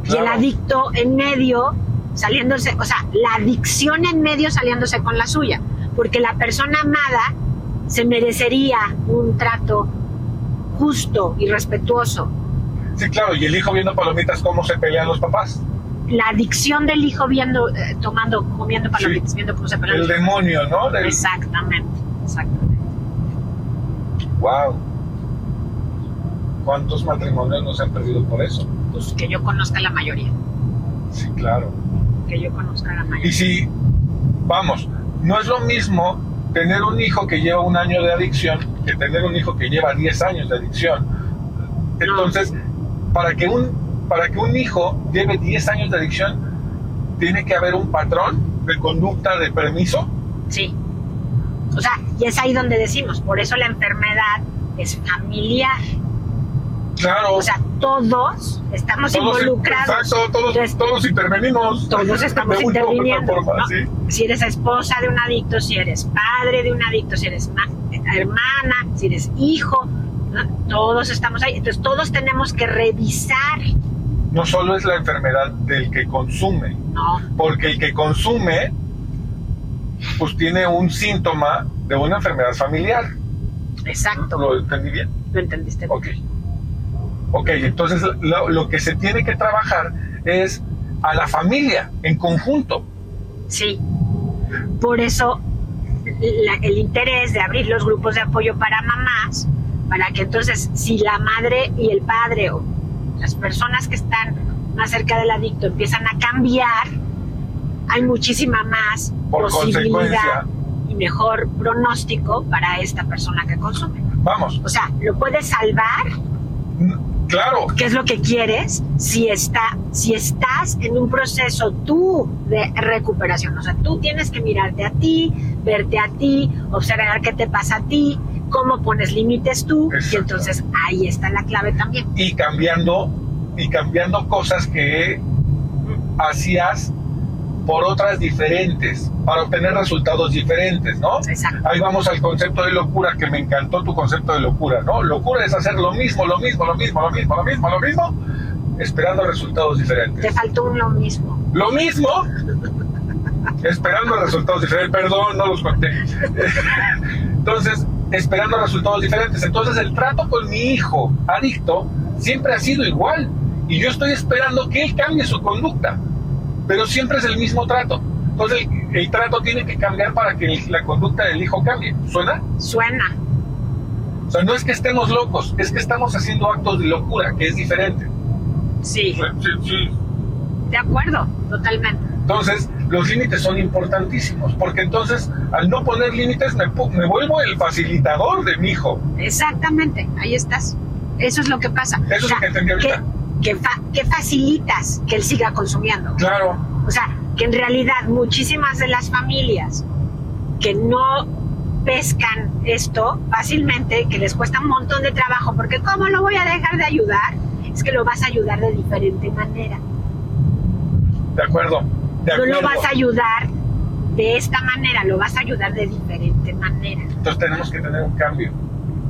Y el adicto en medio saliéndose, o sea, la adicción en medio saliéndose con la suya, porque la persona amada se merecería un trato justo y respetuoso. Sí, claro, y el hijo viendo palomitas, cómo se pelean los papás. La adicción del hijo viendo, eh, tomando, comiendo palomitas, Sí. viendo cómo se pelean. El demonio, ¿no? Del- Exactamente, exactamente. Wow. ¿Cuántos matrimonios no se han perdido por eso? Pues que yo conozca la mayoría, Sí, claro. que yo conozca la Y mayoría. si, vamos, no es lo mismo tener un hijo que lleva un año de adicción que tener un hijo que lleva 10 años de adicción. Entonces, para que un, para que un hijo lleve 10 años de adicción, tiene que haber un patrón de conducta de permiso. Sí. O sea, y es ahí donde decimos, por eso la enfermedad es familiar. Claro. O sea, todos estamos todos, involucrados. exacto, todos, Entonces, todos intervenimos. todos estamos interviniendo. forma, ¿no? sí. Si eres esposa de un adicto, si eres padre de un adicto, si eres ma- hermana, si eres hijo, ¿no? todos estamos ahí. Entonces, todos tenemos que revisar, No solo es la enfermedad del que consume, ¿no? porque el que consume, pues tiene un síntoma de una enfermedad familiar. Exacto. ¿Lo entendí bien? ¿Lo entendiste? Ok. Ok, entonces lo, lo que se tiene que trabajar es a la familia en conjunto. Sí. Por eso la- el interés de abrir los grupos de apoyo para mamás, para que entonces si la madre y el padre o las personas que están más cerca del adicto empiezan a cambiar, hay muchísima más Por posibilidad y mejor pronóstico para esta persona que consume. Vamos, O sea, lo puedes salvar claro, qué es lo que quieres si está si estás en un proceso tú de recuperación o sea tú tienes que mirarte a ti verte a ti observar qué te pasa a ti cómo pones límites tú y entonces ahí está la clave también. Y cambiando y cambiando cosas que hacías por otras diferentes para obtener resultados diferentes, ¿no? exacto Ahí vamos al concepto de locura, que me encantó tu concepto de locura, ¿no? Locura es hacer lo mismo, lo mismo, lo mismo, lo mismo, lo mismo, lo mismo, esperando resultados te diferentes. faltó un lo mismo Lo mismo, esperando resultados diferentes. Perdón, no los conté. Entonces, esperando resultados diferentes. Entonces, el trato con mi hijo adicto siempre ha sido igual. Y yo estoy esperando que él cambie su conducta. Pero siempre es el mismo trato. Entonces, el, el trato tiene que cambiar para que el- la conducta del hijo cambie. ¿Suena? suena O sea, no es que estemos locos, es que estamos haciendo actos de locura, que es diferente. sí Sí, sí. de acuerdo totalmente Entonces, los límites son importantísimos, porque entonces, al no poner límites, me, me vuelvo el facilitador de mi hijo. Exactamente, ahí estás. Eso es lo que pasa. Eso es lo que entendí ahorita. Que, que fa- que facilitas que él siga consumiendo. Claro, O sea, que en realidad muchísimas de las familias que no pescan esto fácilmente, que les cuesta un montón de trabajo, porque ¿cómo lo voy a dejar de ayudar? Es que lo vas a ayudar de diferente manera. de acuerdo. De No lo vas a ayudar de esta manera, lo vas a ayudar de diferente manera. Entonces tenemos que tener un cambio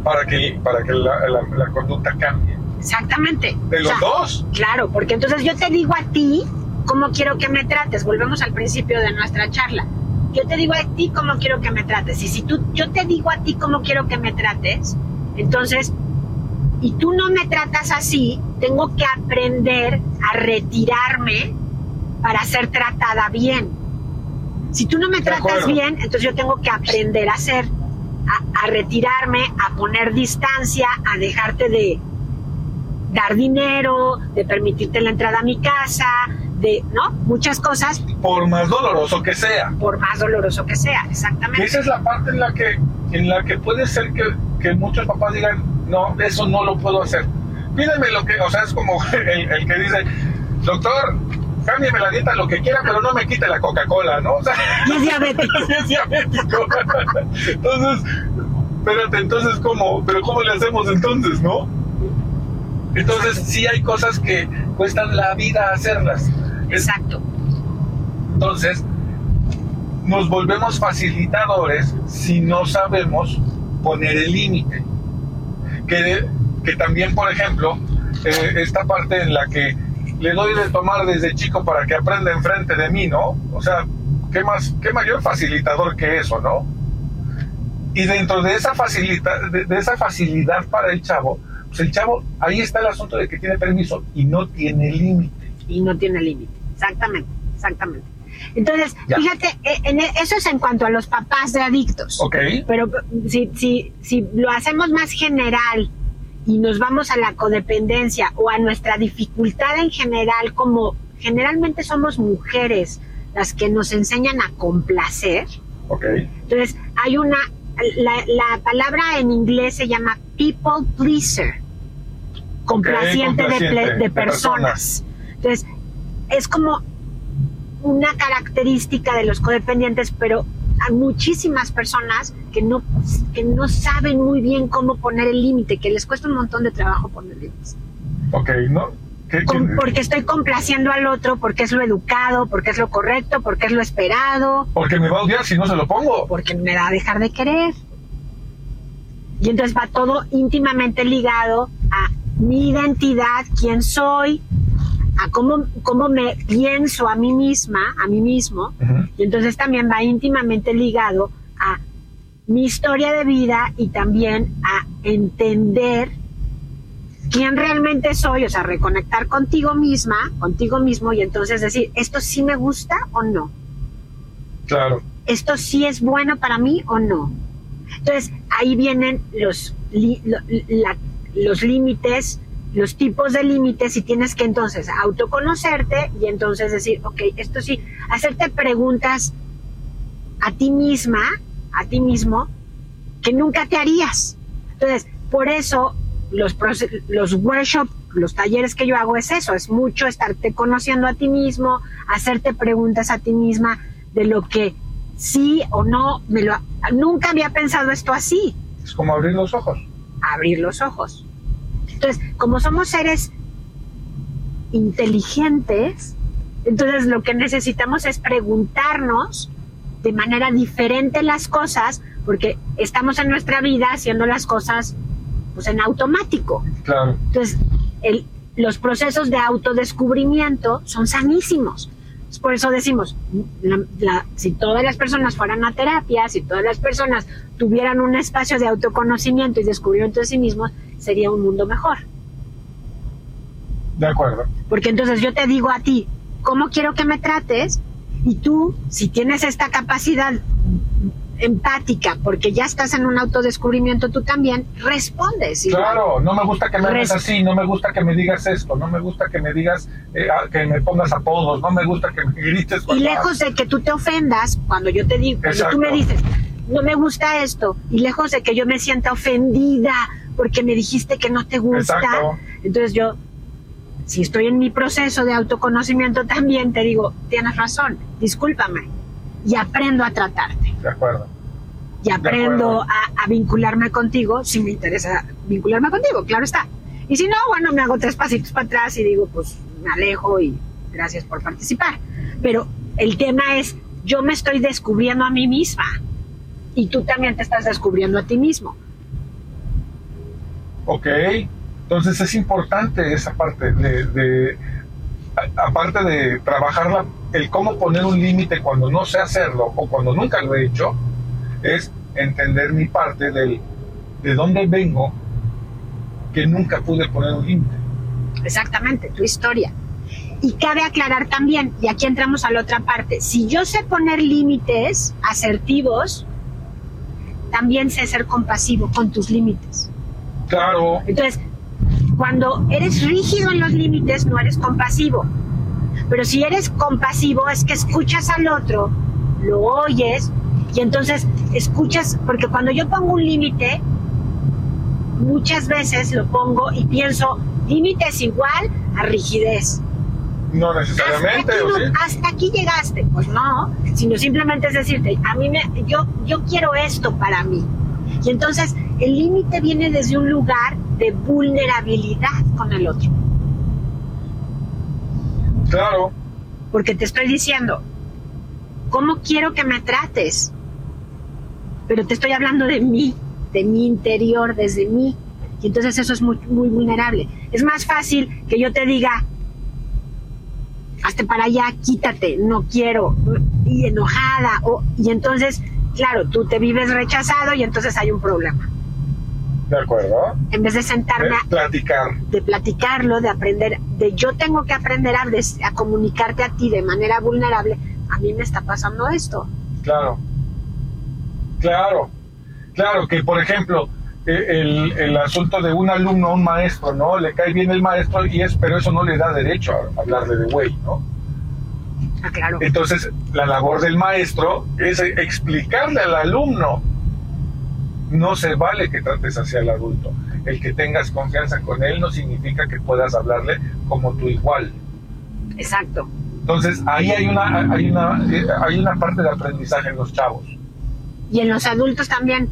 para que, para que la, la- la conducta cambie. Exactamente. De O los sea, dos. Claro, porque entonces yo te digo a ti cómo quiero que me trates. Volvemos al principio de nuestra charla. Yo te digo a ti cómo quiero que me trates. Y si tú, yo te digo a ti cómo quiero que me trates, entonces, y tú no me tratas así, tengo que aprender a retirarme para ser tratada bien. Si tú no me tratas bien, entonces yo tengo que aprender a hacer, a, a retirarme, a poner distancia, a dejarte de, dar dinero, de permitirte la entrada a mi casa, de, ¿no? Muchas cosas, Por más doloroso que sea. por más doloroso que sea, exactamente. esa es la parte en la que, en la que puede ser que, que muchos papás digan, no, eso no lo puedo hacer. Pídeme lo que, o sea, es como el, el que dice, doctor, cámbiame la dieta lo que quiera, pero no me quite la Coca-Cola, ¿no? O sea, Y es diabético. es diabético. Entonces, espérate, entonces, ¿cómo? ¿Pero cómo le hacemos entonces, no? Entonces, sí hay cosas que cuestan la vida hacerlas. Exacto. entonces, nos volvemos facilitadores si no sabemos poner el límite. Que, que también, por ejemplo, eh, esta parte en la que le doy de tomar desde chico para que aprenda enfrente de mí, ¿no? O sea, ¿qué, más, qué mayor facilitador que eso, ¿no? Y dentro de esa, facilita, de, de esa facilidad para el chavo, pues el chavo, ahí está el asunto de que tiene permiso y no tiene límite. Y no tiene límite. Exactamente, exactamente. Entonces, Ya. fíjate, eh, en e- eso es en cuanto a los papás de adictos. ¿Ok? Pero si, si, si lo hacemos más general y nos vamos a la codependencia o a nuestra dificultad en general, como generalmente somos mujeres las que nos enseñan a complacer, ¿Ok? entonces hay una, la, la palabra en inglés se llama people pleaser, complaciente, de, complaciente ple- de de personas. Entonces, es como una característica de los codependientes, pero hay muchísimas personas que no, que no saben muy bien cómo poner el límite, que les cuesta un montón de trabajo poner límites. Ok, ¿no? ¿Qué- qué- Com- Porque estoy complaciendo al otro, porque es lo educado, porque es lo correcto, porque es lo esperado, Porque me va a odiar si no se lo pongo. porque me va a dejar de querer. Y entonces va todo íntimamente ligado a mi identidad, quién soy, a cómo, cómo me pienso a mí misma, a mí mismo. Y entonces también va íntimamente ligado a mi historia de vida y también a entender quién realmente soy, o sea, reconectar contigo misma, contigo mismo y entonces decir, ¿esto sí me gusta o no? Claro. ¿Esto sí es bueno para mí o no? Entonces, ahí vienen los, li- lo- la- los límites, los tipos de límites y tienes que entonces autoconocerte y entonces decir, ok, esto sí, hacerte preguntas a ti misma, a ti mismo, que nunca te harías. Entonces, por eso los, los workshops, los talleres que yo hago es eso, es mucho estarte conociendo a ti mismo, hacerte preguntas a ti misma de lo que sí o no, me lo, nunca había pensado esto así, Es como abrir los ojos. abrir los ojos. Entonces, como somos seres inteligentes, entonces lo que necesitamos es preguntarnos de manera diferente las cosas, porque estamos en nuestra vida haciendo las cosas pues en automático. Claro. Entonces, el- los procesos de autodescubrimiento son sanísimos. Por eso decimos, la- la- si todas las personas fueran a terapia, si todas las personas tuvieran un espacio de autoconocimiento y descubrimiento de sí mismos, sería un mundo mejor. De acuerdo. Porque entonces yo te digo a ti, ¿cómo quiero que me trates? Y tú, si tienes esta capacidad empática, porque ya estás en un autodescubrimiento tú también, respondes. igual. Claro, no me gusta que me hagas Res- así, no me gusta que me digas esto, no me gusta que me digas, eh, ah, que me pongas apodos, no me gusta que me grites. Y lejos de que tú te ofendas, cuando yo te digo, cuando tú me dices, no me gusta esto, y lejos de que yo me sienta ofendida porque me dijiste que no te gusta, Exacto. entonces yo, si estoy en mi proceso de autoconocimiento también, te digo, tienes razón, discúlpame, y aprendo a tratarte, De acuerdo. y aprendo a, a vincularme contigo si me interesa vincularme contigo, claro está. Y si no, bueno, me hago tres pasitos para atrás y digo, pues me alejo y gracias por participar. Pero el tema es, yo me estoy descubriendo a mí misma y tú también te estás descubriendo a ti mismo. Ok, entonces es importante esa parte de, de- aparte de trabajar el cómo poner un límite cuando no sé hacerlo o cuando nunca lo he hecho, es entender mi parte del de dónde vengo que nunca pude poner un límite. Exactamente, tu historia. Y cabe aclarar también, y aquí entramos a la otra parte, si yo sé poner límites asertivos, también sé ser compasivo con tus límites. Claro, Entonces, cuando eres rígido en los límites, no eres compasivo. Pero si eres compasivo, es que escuchas al otro, lo oyes, y entonces escuchas, porque cuando yo pongo un límite, muchas veces lo pongo y pienso, límite es igual a rigidez. no Hasta necesariamente, aquí, ¿o no- sí? hasta aquí llegaste. Pues no, sino simplemente es decirte, a mí me, yo, yo quiero esto para mí. Y entonces el límite viene desde un lugar de vulnerabilidad con el otro. Claro, Porque te estoy diciendo, ¿cómo quiero que me trates? Pero te estoy hablando de mí, de mi interior, desde mí. Y entonces eso es muy, muy vulnerable. Es más fácil que yo te diga, hazte para allá, quítate, no quiero, y enojada. O, y entonces, claro, tú te vives rechazado y entonces hay un problema. de acuerdo. En vez de sentarme a, Platicar, de platicarlo, de aprender, de yo tengo que aprender a, des- a comunicarte a ti de manera vulnerable, a mí me está pasando esto. claro. Claro, claro, que por ejemplo, eh, el, el asunto de un alumno a un maestro, ¿no? Le cae bien el maestro y es, pero eso no le da derecho a hablarle de güey, ¿no? Ah, claro. Entonces, la labor del maestro es explicarle al alumno. No se vale que trates hacia el adulto. El que tengas confianza con él no significa que puedas hablarle como tu igual. Exacto. Entonces, ahí hay una, hay una, hay una parte de aprendizaje en los chavos. Y en los adultos también.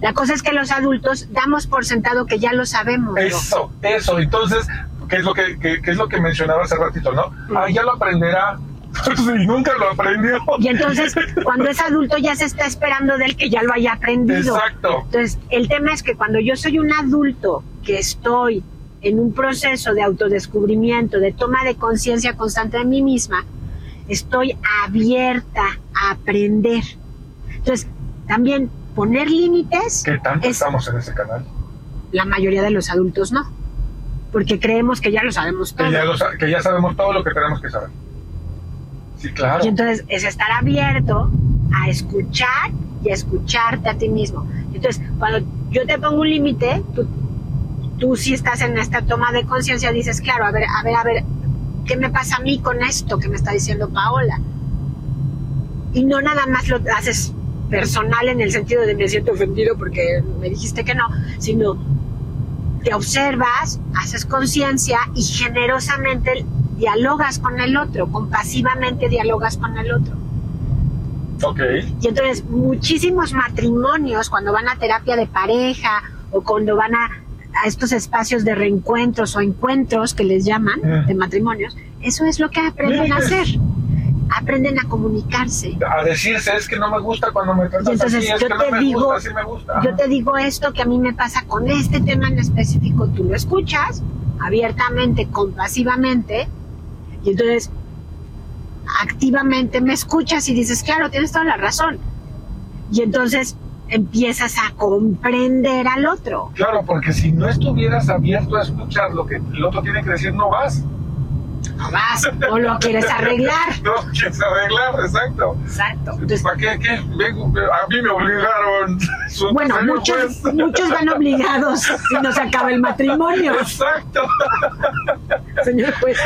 La cosa es que los adultos damos por sentado que ya lo sabemos. ¿no? Eso, eso. Entonces, ¿qué es lo que, qué- qué es lo que mencionaba hace ratito, no? Ah, ya lo aprenderá. y nunca lo aprendió. Y entonces, cuando es adulto, ya se está esperando de él que ya lo haya aprendido. Exacto. Entonces, el tema es que cuando yo soy un adulto que estoy en un proceso de autodescubrimiento, de toma de conciencia constante de mí misma, estoy abierta a aprender. Entonces, también poner límites, ¿Qué tanto Es- estamos en ese canal? la mayoría de los adultos no, porque creemos que ya lo sabemos todo. Que ya, lo sa- que ya sabemos todo lo que tenemos que saber. Sí, claro. Y entonces es estar abierto a escuchar y a escucharte a ti mismo. Entonces, cuando yo te pongo un límite, tú, tú sí estás en esta toma de conciencia, dices, claro, a ver, a ver, a ver, ¿qué me pasa a mí con esto que me está diciendo Paola? Y no nada más lo haces personal en el sentido de me siento ofendido porque me dijiste que no, sino te observas, haces conciencia y generosamente dialogas con el otro, compasivamente dialogas con el otro. Ok. Y entonces muchísimos matrimonios cuando van a terapia de pareja o cuando van a, a estos espacios de reencuentros o encuentros que les llaman Mm. de matrimonios, eso es lo que aprenden a hacer. Aprenden a comunicarse. A decirse es que no me gusta cuando me tratas Y entonces así, es yo que te no me digo- gusta, sí me gusta. Yo te digo esto que a mí me pasa con este tema en específico, tú lo escuchas abiertamente, compasivamente, y entonces activamente me escuchas y dices, claro, tienes toda la razón. Y entonces empiezas a comprender al otro. Claro, porque si no estuvieras abierto a escuchar lo que el otro tiene que decir, no vas. Vas, no lo quieres arreglar. No quieres arreglar, exacto. Exacto. Entonces, ¿Para qué? qué? Vengo, a mí me obligaron. bueno, muchos, juez. muchos van obligados si no se acaba el matrimonio, Exacto. señor juez.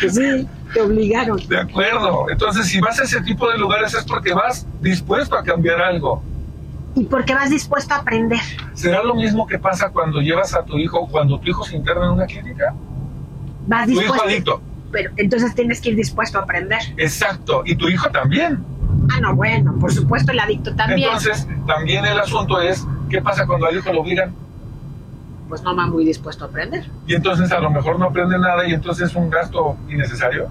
Pues sí, te obligaron. De acuerdo. Entonces, si vas a ese tipo de lugares es porque vas dispuesto a cambiar algo. Y porque vas dispuesto a aprender. ¿Será lo mismo que pasa cuando llevas a tu hijo, cuando tu hijo se interna en una clínica? Vas Tu hijo adicto. Pero entonces tienes que ir dispuesto a aprender. Exacto. Y tu hijo también. Ah, no, bueno, por supuesto el adicto también. Entonces, también el asunto es, ¿qué pasa cuando al hijo lo obligan? pues no va muy dispuesto a aprender. Y entonces a lo mejor no aprende nada y entonces es un gasto innecesario.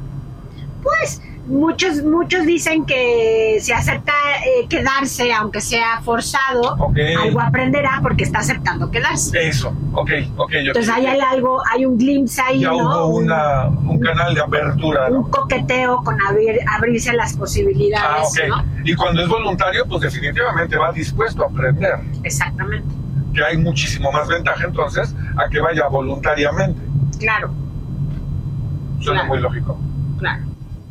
Pues muchos, muchos dicen que si acepta eh, quedarse, aunque sea forzado, algo aprenderá porque está aceptando quedarse. Eso, ok, ok. yo- Entonces ahí hay algo, hay un glimpse ahí, ya ¿no? hubo Un- una, un canal de apertura, un ¿no? coqueteo con abrir, abrirse las Ah, posibilidades, ok. ¿no? Y cuando es voluntario, pues definitivamente va dispuesto a aprender. Exactamente, Que hay muchísimo más ventaja entonces a que vaya voluntariamente. claro, Suena Claro. muy lógico. claro.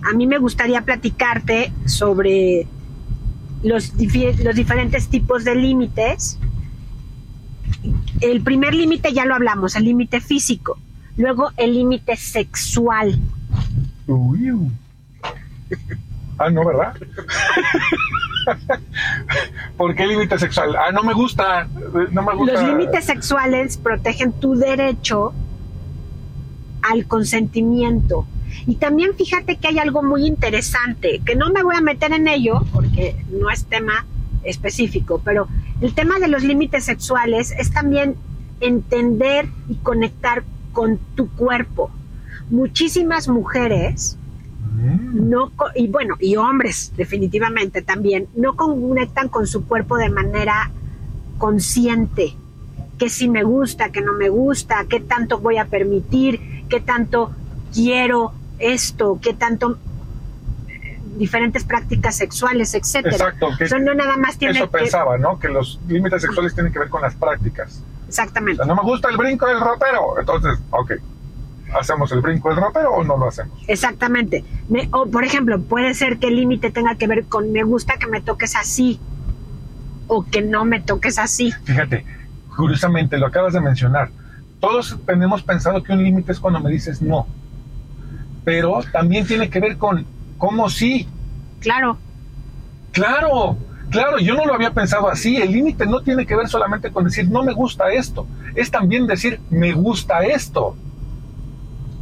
A mí me gustaría platicarte sobre los, los diferentes tipos de límites. El primer límite ya lo hablamos, el límite físico. Luego el límite sexual. Uy, uy. Ah, no, ¿verdad? ¿Por qué límite sexual? Ah, no me gusta. No me gusta. Los límites sexuales protegen tu derecho al consentimiento. Y también fíjate que hay algo muy interesante, que no me voy a meter en ello porque no es tema específico, pero el tema de los límites sexuales es también entender y conectar con tu cuerpo. Muchísimas mujeres Mm, no y bueno y hombres definitivamente también no conectan con su cuerpo de manera consciente que si me gusta que no me gusta qué tanto voy a permitir qué tanto quiero esto qué tanto eh, diferentes prácticas sexuales etcétera Exacto. que- o sea, no nada más tiene eso que pensaba, ¿no? Que los límites sexuales tienen que ver con las prácticas. O exactamente sea, no me gusta el brinco del ropero. Entonces, ok. ¿Hacemos el brinco del ropero o no lo hacemos? exactamente Me- o por ejemplo puede ser que el límite tenga que ver con me gusta que me toques así o que no me toques así Fíjate, curiosamente lo acabas de mencionar. Todos tenemos pensado que un límite es cuando me dices no. Pero también tiene que ver con cómo sí. claro Claro, claro, yo no lo había pensado así. El límite no tiene que ver solamente con decir no me gusta esto. Es también decir me gusta esto.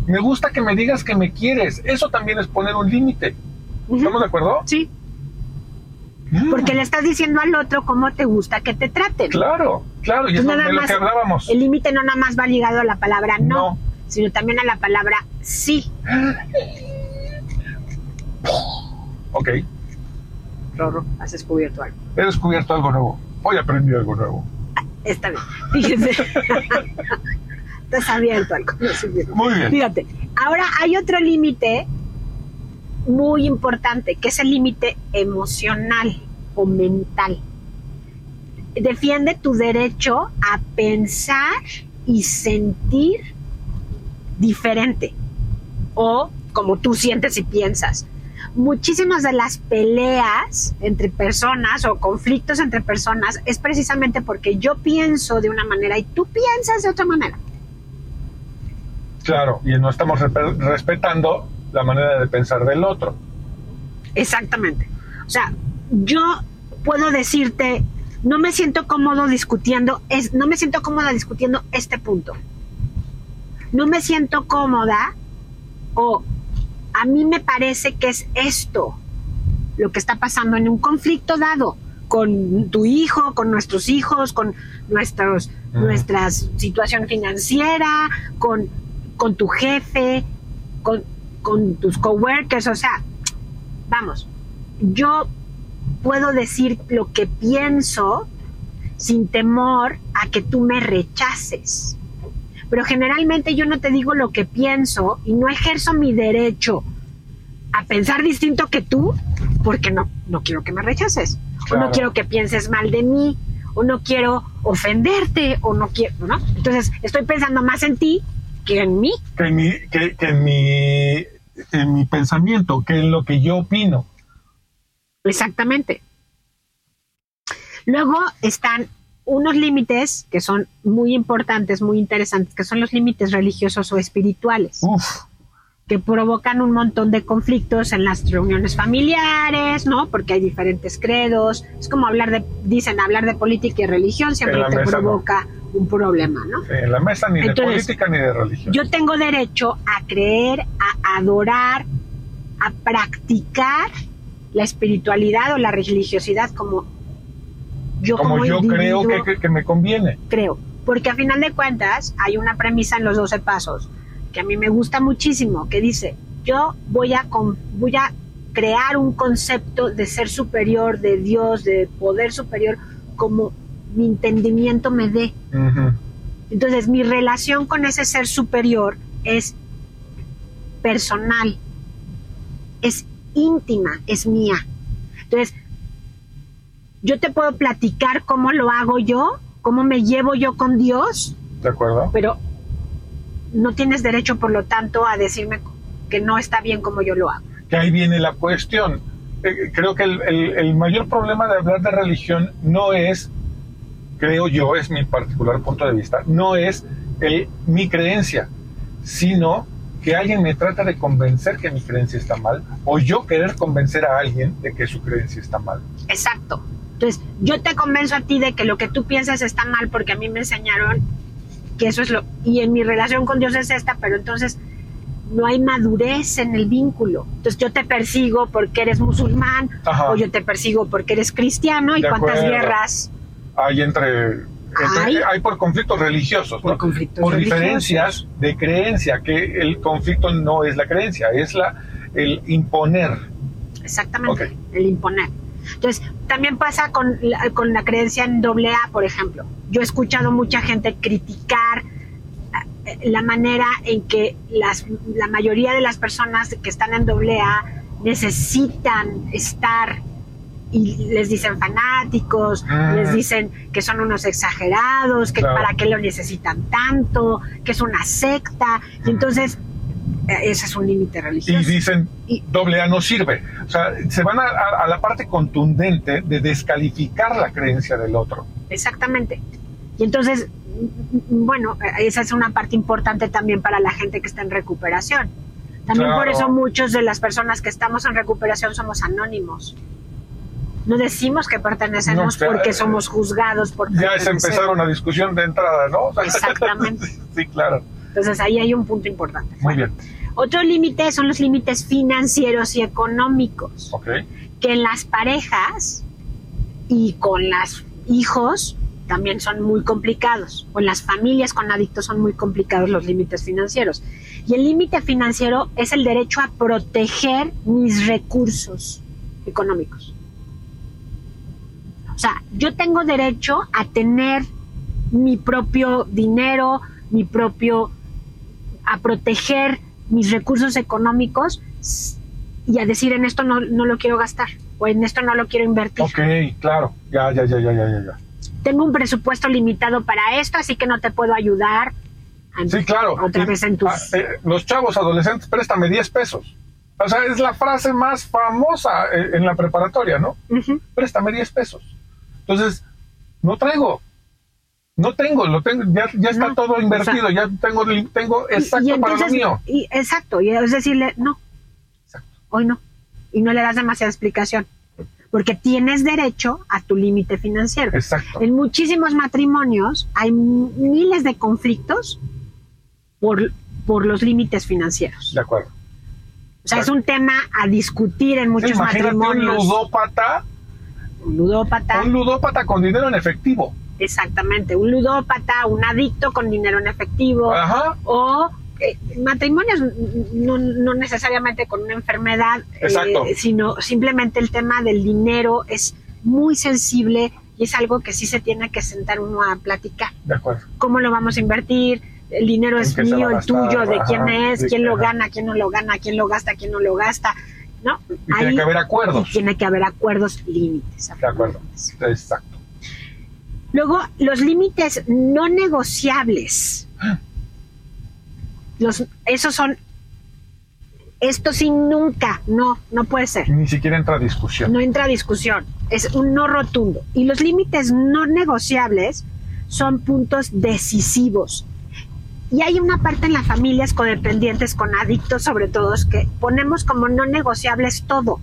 Me gusta que me digas que me quieres. Eso también es poner un límite. ¿Estamos de acuerdo? Sí, Mm, porque le estás diciendo al otro cómo te gusta que te traten. Claro, claro, y es Entonces, de nada lo más que hablábamos. El límite no nada más va ligado a la palabra no, No. Sino también a la palabra sí. Ok, Rorro, has descubierto algo. he descubierto algo nuevo. Hoy aprendí algo nuevo. Está bien. Fíjense. Estás abierto al conocimiento. Muy bien. Fíjate. Ahora hay otro límite muy importante, que es el límite emocional o mental. Defiende tu derecho a pensar y sentir diferente o como tú sientes y piensas. Muchísimas de las peleas entre personas o conflictos entre personas es precisamente porque yo pienso de una manera y tú piensas de otra manera. Claro, y no estamos respe- respetando la manera de pensar del otro. Exactamente. O sea, yo puedo decirte, no me siento cómodo discutiendo, es, no me siento cómoda discutiendo este punto. No me siento cómoda o a mí me parece que es esto lo que está pasando en un conflicto dado con tu hijo, con nuestros hijos, con nuestros, Mm. nuestra situación financiera, con, con tu jefe, con, con tus coworkers, o sea, vamos, yo puedo decir lo que pienso sin temor a que tú me rechaces. Pero generalmente yo no te digo lo que pienso y no ejerzo mi derecho a pensar distinto que tú porque no, no quiero que me rechaces. O no quiero que pienses mal de mí. O no quiero ofenderte. O no quiero, ¿no? Entonces estoy pensando más en ti que en mí. Que en mi, que, que en mi, en mi pensamiento, que en lo que yo opino. Exactamente. Luego están unos límites que son muy importantes, muy interesantes, que son los límites religiosos o espirituales. Uf, que provocan un montón de conflictos en las reuniones familiares, ¿no? Porque hay diferentes credos. Es como hablar de, dicen, hablar de política y religión siempre te provoca un problema, ¿no? en la mesa ni de política ni de religión. Yo tengo derecho a creer, a adorar, a practicar la espiritualidad o la religiosidad como yo como, como yo creo que, que- que me conviene. creo. Porque a final de cuentas hay una premisa en los 12 pasos que a mí me gusta muchísimo, que dice, yo voy a, con- voy a crear un concepto de ser superior, de Dios, de poder superior, como mi entendimiento me dé. Entonces mi relación con ese ser superior es personal, es íntima, es mía. Entonces, yo te puedo platicar cómo lo hago yo, cómo me llevo yo con Dios, ¿De acuerdo? pero no tienes derecho, por lo tanto, a decirme que no está bien como yo lo hago. que ahí viene la cuestión. Eh, creo que el, el- el mayor problema de hablar de religión no es, creo yo, es mi particular punto de vista, no es el, mi creencia, sino que alguien me trata de convencer que mi creencia está mal, o yo querer convencer a alguien de que su creencia está mal. Exacto. Entonces, yo te convenzo a ti de que lo que tú piensas está mal porque a mí me enseñaron que eso es lo... Y en mi relación con Dios es esta, pero entonces no hay madurez en el vínculo. Entonces yo te persigo porque eres musulmán Ajá. o yo te persigo porque eres cristiano y De cuántas acuerdo. guerras Hay entre... entre- Hay. hay por conflictos religiosos, por ¿no? conflictos por religiosos. diferencias de creencia, que el conflicto no es la creencia, es la el imponer. Exactamente, Ok. el imponer. Entonces, también pasa con la, con la creencia en doble A, por ejemplo. Yo he escuchado mucha gente criticar eh, la manera en que las, la mayoría de las personas que están en doble A necesitan estar y les dicen fanáticos, Ah. les dicen que son unos exagerados, que Claro. para qué lo necesitan tanto, que es una secta. Y entonces, ese es un límite Y religioso. dicen, Y- doble A no sirve. O sea, se van a, a- a la parte contundente de descalificar la creencia del otro. Exactamente. Y entonces, mm, mm, bueno, eh, esa es una parte importante también para la gente que está en recuperación. También por eso muchos de las personas que estamos en recuperación somos anónimos. No decimos que pertenecemos No, porque somos juzgados por Ya se empezaron la discusión de entrada, ¿no? O sea, Exactamente. sí, claro. Entonces ahí hay un punto importante. Muy bien. Otro límite son los límites financieros y económicos. Ok. que en las parejas y con los hijos también son muy complicados, o en las familias con adictos son muy complicados los límites financieros. Y el límite financiero es el derecho a proteger mis recursos económicos. O sea, yo tengo derecho a tener mi propio dinero, mi propio, a proteger mis recursos económicos y a decir en esto no, no lo quiero gastar o en esto no lo quiero invertir. Ok, claro. Ya, ya, ya, ya, ya, ya. Tengo un presupuesto limitado para esto, así que no te puedo ayudar. a- Sí, claro. Otra Y, vez en tus... ah, eh, los chavos adolescentes, préstame 10 pesos. O sea, es la frase más famosa eh, en la preparatoria, ¿no? Préstame 10 pesos. Entonces, no traigo. No tengo, lo tengo, ya, ya está No, todo o invertido, ya tengo, tengo exacto Y- y para lo entonces- mío. y- exacto, y es decirle, no, Exacto. hoy no. Y no le das demasiada explicación. Porque tienes derecho a tu límite financiero. Exacto. En muchísimos matrimonios hay miles de conflictos por, por los límites financieros. De acuerdo. O sea, es un tema a discutir en Sí, muchos un matrimonios. ludópata, Un ludópata, un ludópata con dinero en efectivo. Exactamente, un ludópata, un adicto con dinero en efectivo, Ajá. o eh, matrimonios no, no necesariamente con una enfermedad, eh, sino simplemente el tema del dinero es muy sensible y es algo que sí se tiene que sentar uno a platicar. De acuerdo. ¿Cómo lo vamos a invertir? El dinero ¿En es mío, el tuyo, de Ajá, quién es, quién lo gana, quién no lo gana, quién lo gasta, quién no lo gasta, ¿no? Y tiene que haber acuerdos. tiene que haber acuerdos, límites. De acuerdo. Exacto. Luego, los límites no negociables. Los, esos son, esto sí nunca, no, no puede ser. Ni siquiera entra a discusión. No entra a discusión, es un no rotundo. Y los límites no negociables son puntos decisivos. Y hay una parte en las familias codependientes con adictos sobre todo que ponemos como no negociables todo.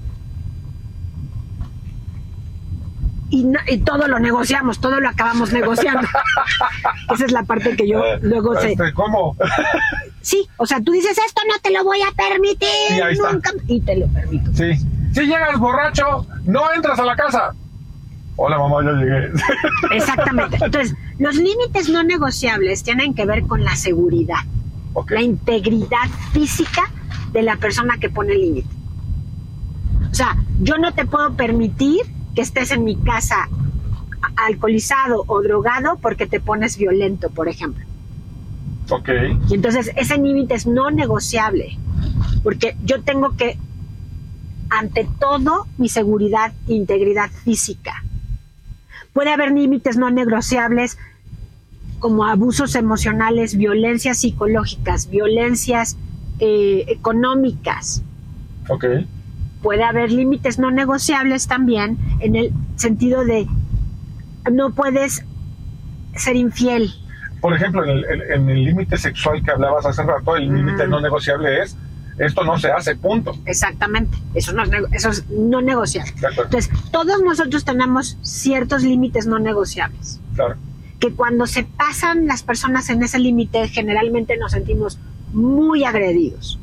Y, no- y todo lo negociamos, todo lo acabamos negociando. Esa es la parte que yo luego sé. Este, ¿Cómo? Sí, o sea, tú dices esto no te lo voy a permitir Sí, ahí está. nunca y te lo permito. Sí. Si llegas borracho, no entras a la casa. Hola mamá, ya llegué. Exactamente. Entonces, los límites no negociables tienen que ver con la seguridad, la integridad física de la persona que pone el límite. O sea, yo no te puedo permitir que estés en mi casa alcoholizado o drogado porque te pones violento, por ejemplo. Ok. Y entonces ese límite es no negociable, porque yo tengo que, ante todo, mi seguridad e integridad física. Puede haber límites no negociables como abusos emocionales, violencias psicológicas, violencias eh, económicas. Ok. Puede haber límites no negociables también en el sentido de no puedes ser infiel, Por ejemplo, en el- límite sexual que hablabas hace rato, el límite Mm. no negociable es esto no se hace, punto. exactamente, eso, no eso es no negociable. Entonces, todos nosotros tenemos ciertos límites no negociables, Claro. que cuando se pasan las personas en ese límite, generalmente nos sentimos muy agredidos,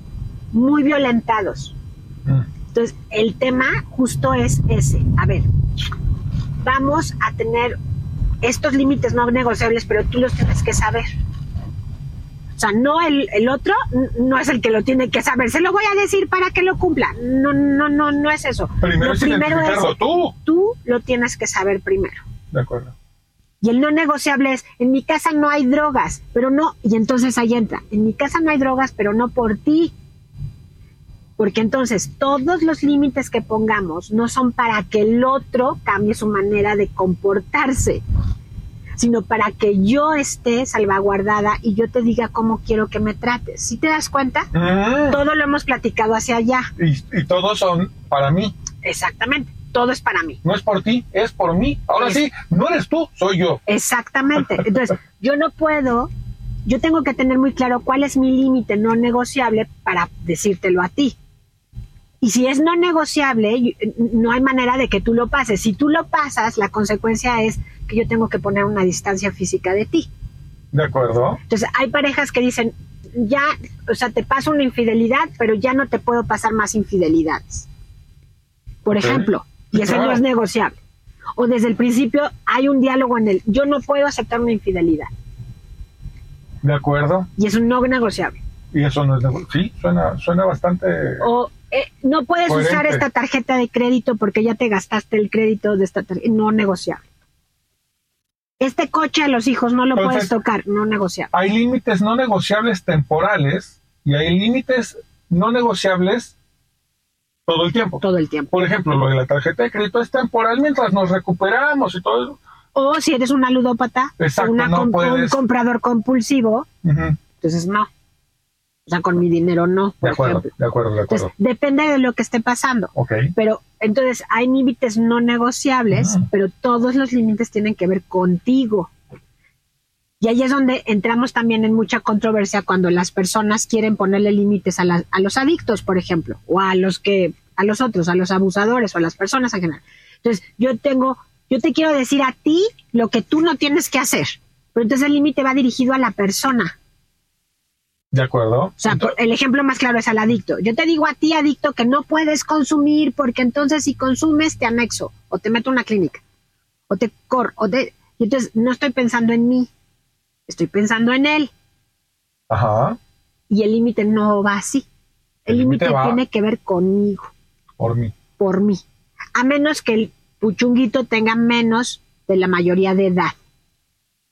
muy violentados. Mm. Entonces, el tema justo es ese. A ver, vamos a tener estos límites no negociables, pero tú los tienes que saber. O sea, no el, el otro, no es el que lo tiene que saber. Se lo voy a decir para que lo cumpla. No, no, no, no es eso. Primero Lo es identificarlo tú. tú lo tienes que saber primero. De acuerdo. Y el no negociable es, en mi casa no hay drogas, pero no, y entonces ahí entra, en mi casa no hay drogas, pero no por ti. Porque entonces todos los límites que pongamos no son para que el otro cambie su manera de comportarse, sino para que yo esté salvaguardada y yo te diga cómo quiero que me trates. ¿Sí te das cuenta? Mm. Todo lo hemos platicado hacia allá. Y, y todos son para mí. Exactamente. Todo es para mí. No es por ti, es por mí. Ahora Es- sí, no eres tú, soy yo. Exactamente. Entonces, yo no puedo, yo tengo que tener muy claro cuál es mi límite no negociable para decírtelo a ti. Y si es no negociable, no hay manera de que tú lo pases. Si tú lo pasas, la consecuencia es que yo tengo que poner una distancia física de ti. De acuerdo. Entonces, hay parejas que dicen, ya, o sea, te paso una infidelidad, pero ya no te puedo pasar más infidelidades. Por ejemplo, y eso Claro. no es negociable. O desde el principio hay un diálogo en el, yo no puedo aceptar una infidelidad. De acuerdo. Y es un no negociable. Y eso no es nego- Sí, suena, suena bastante. O eh, no puedes usar esta tarjeta de crédito porque ya te gastaste el crédito de esta tarjeta. No negociable. Este coche a los hijos no lo Entonces- puedes tocar. No negociable. Hay límites no negociables temporales y hay límites no negociables todo el tiempo. Todo el tiempo. Por ejemplo, lo de la tarjeta de crédito es temporal mientras nos recuperamos y todo eso. O si eres una ludópata, Exacto, una no un comprador compulsivo, entonces no. O sea, con mi dinero no, por De acuerdo, ejemplo. de acuerdo, de Entonces, acuerdo. depende de lo que esté pasando. Ok. Pero entonces hay límites no negociables, pero todos los límites tienen que ver contigo. Y ahí es donde entramos también en mucha controversia cuando las personas quieren ponerle límites a, la- a los adictos, por ejemplo, o a los que, a los otros, a los abusadores o a las personas en general. Entonces, yo tengo, yo te quiero decir a ti lo que tú no tienes que hacer. Pero entonces el límite va dirigido a la persona. De acuerdo. O sea, el ejemplo más claro es al adicto. Yo te digo a ti, adicto, que no puedes consumir porque entonces si consumes te anexo o te meto a una clínica o te corro. O te... Y entonces no estoy pensando en mí, estoy pensando en él. Ajá. Y el límite no va así. El límite tiene que ver conmigo, Por mí. por mí. A menos que el puchunguito tenga menos de la mayoría de edad.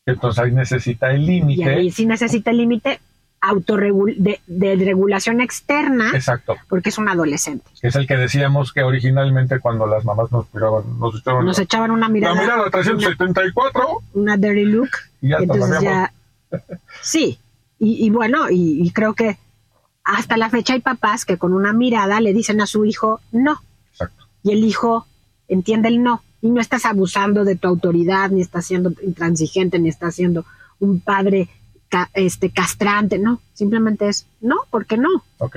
Entonces ahí necesita el Y límite. ahí sí necesita el límite de, de regulación externa Exacto. porque es un adolescente. Es el que decíamos que originalmente cuando las mamás nos miraban, nos echaban Nos la- echaban una la mirada, mirada 374 una dirty look. y ya y entonces ya. Sí, Y, bueno, y, creo que hasta la fecha hay papás que con una mirada le dicen a su hijo no. Exacto. Y el hijo entiende el no. Y no estás abusando de tu autoridad, ni estás siendo intransigente, ni estás siendo un padre este, castrante, no. Simplemente es no, ¿por qué no? Ok.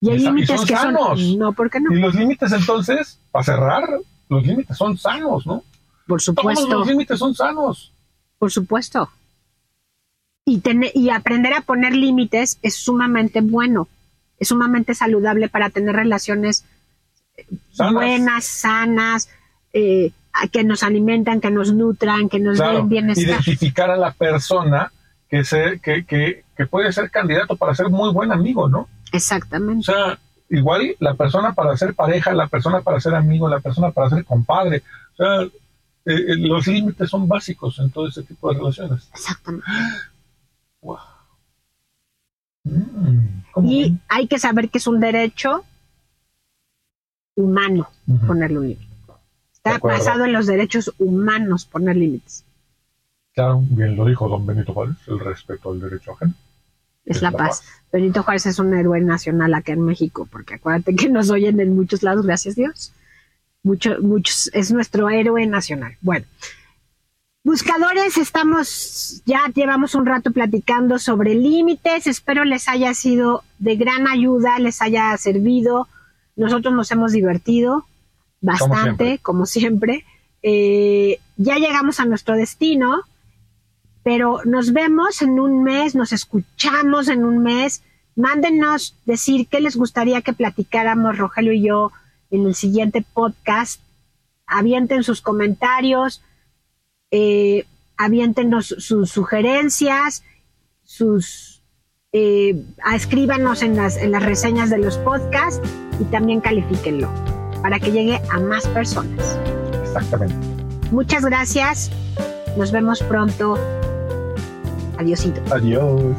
Y hay límites que sanos. son no, ¿por qué no? Y los límites entonces, para cerrar, los límites son sanos, ¿no? Por supuesto. Todos los límites son sanos. Por supuesto. Y, y aprender a poner límites es sumamente bueno, es sumamente saludable para tener relaciones buenas, sanas, eh, que nos alimentan, que nos nutran, que nos den bienestar. Identificar a la persona que, se, que, que, que puede ser candidato para ser muy buen amigo, ¿no? Exactamente. O sea, igual la persona para ser pareja, la persona para ser amigo, la persona para ser compadre. O sea, eh, eh, los límites son básicos en todo ese tipo de relaciones. Exactamente. Mm, y hay que saber que es un derecho humano ponerle un límite. Está basado en los derechos humanos poner límites. Claro, bien lo dijo don Benito Juárez, el respeto al derecho ajeno es, la, paz. Benito Juárez es un héroe nacional acá en México, porque acuérdate que nos oyen en muchos lados, gracias Dios. Mucho, muchos, es nuestro héroe nacional. Bueno, buscadores, estamos, ya llevamos un rato platicando sobre límites, espero les haya sido de gran ayuda, les haya servido. Nosotros nos hemos divertido bastante, como siempre. Eh, ya llegamos a nuestro destino pero nos vemos en un mes, nos escuchamos en un mes. Mándenos decir qué les gustaría que platicáramos Rogelio y yo en el siguiente podcast. Avienten sus comentarios, eh, aviéntenos sus sugerencias, sus eh, escríbanos en las, en las reseñas de los podcasts y también califíquenlo para que llegue a más personas. Exactamente. Muchas gracias. Nos vemos pronto Adiósito. Adiós.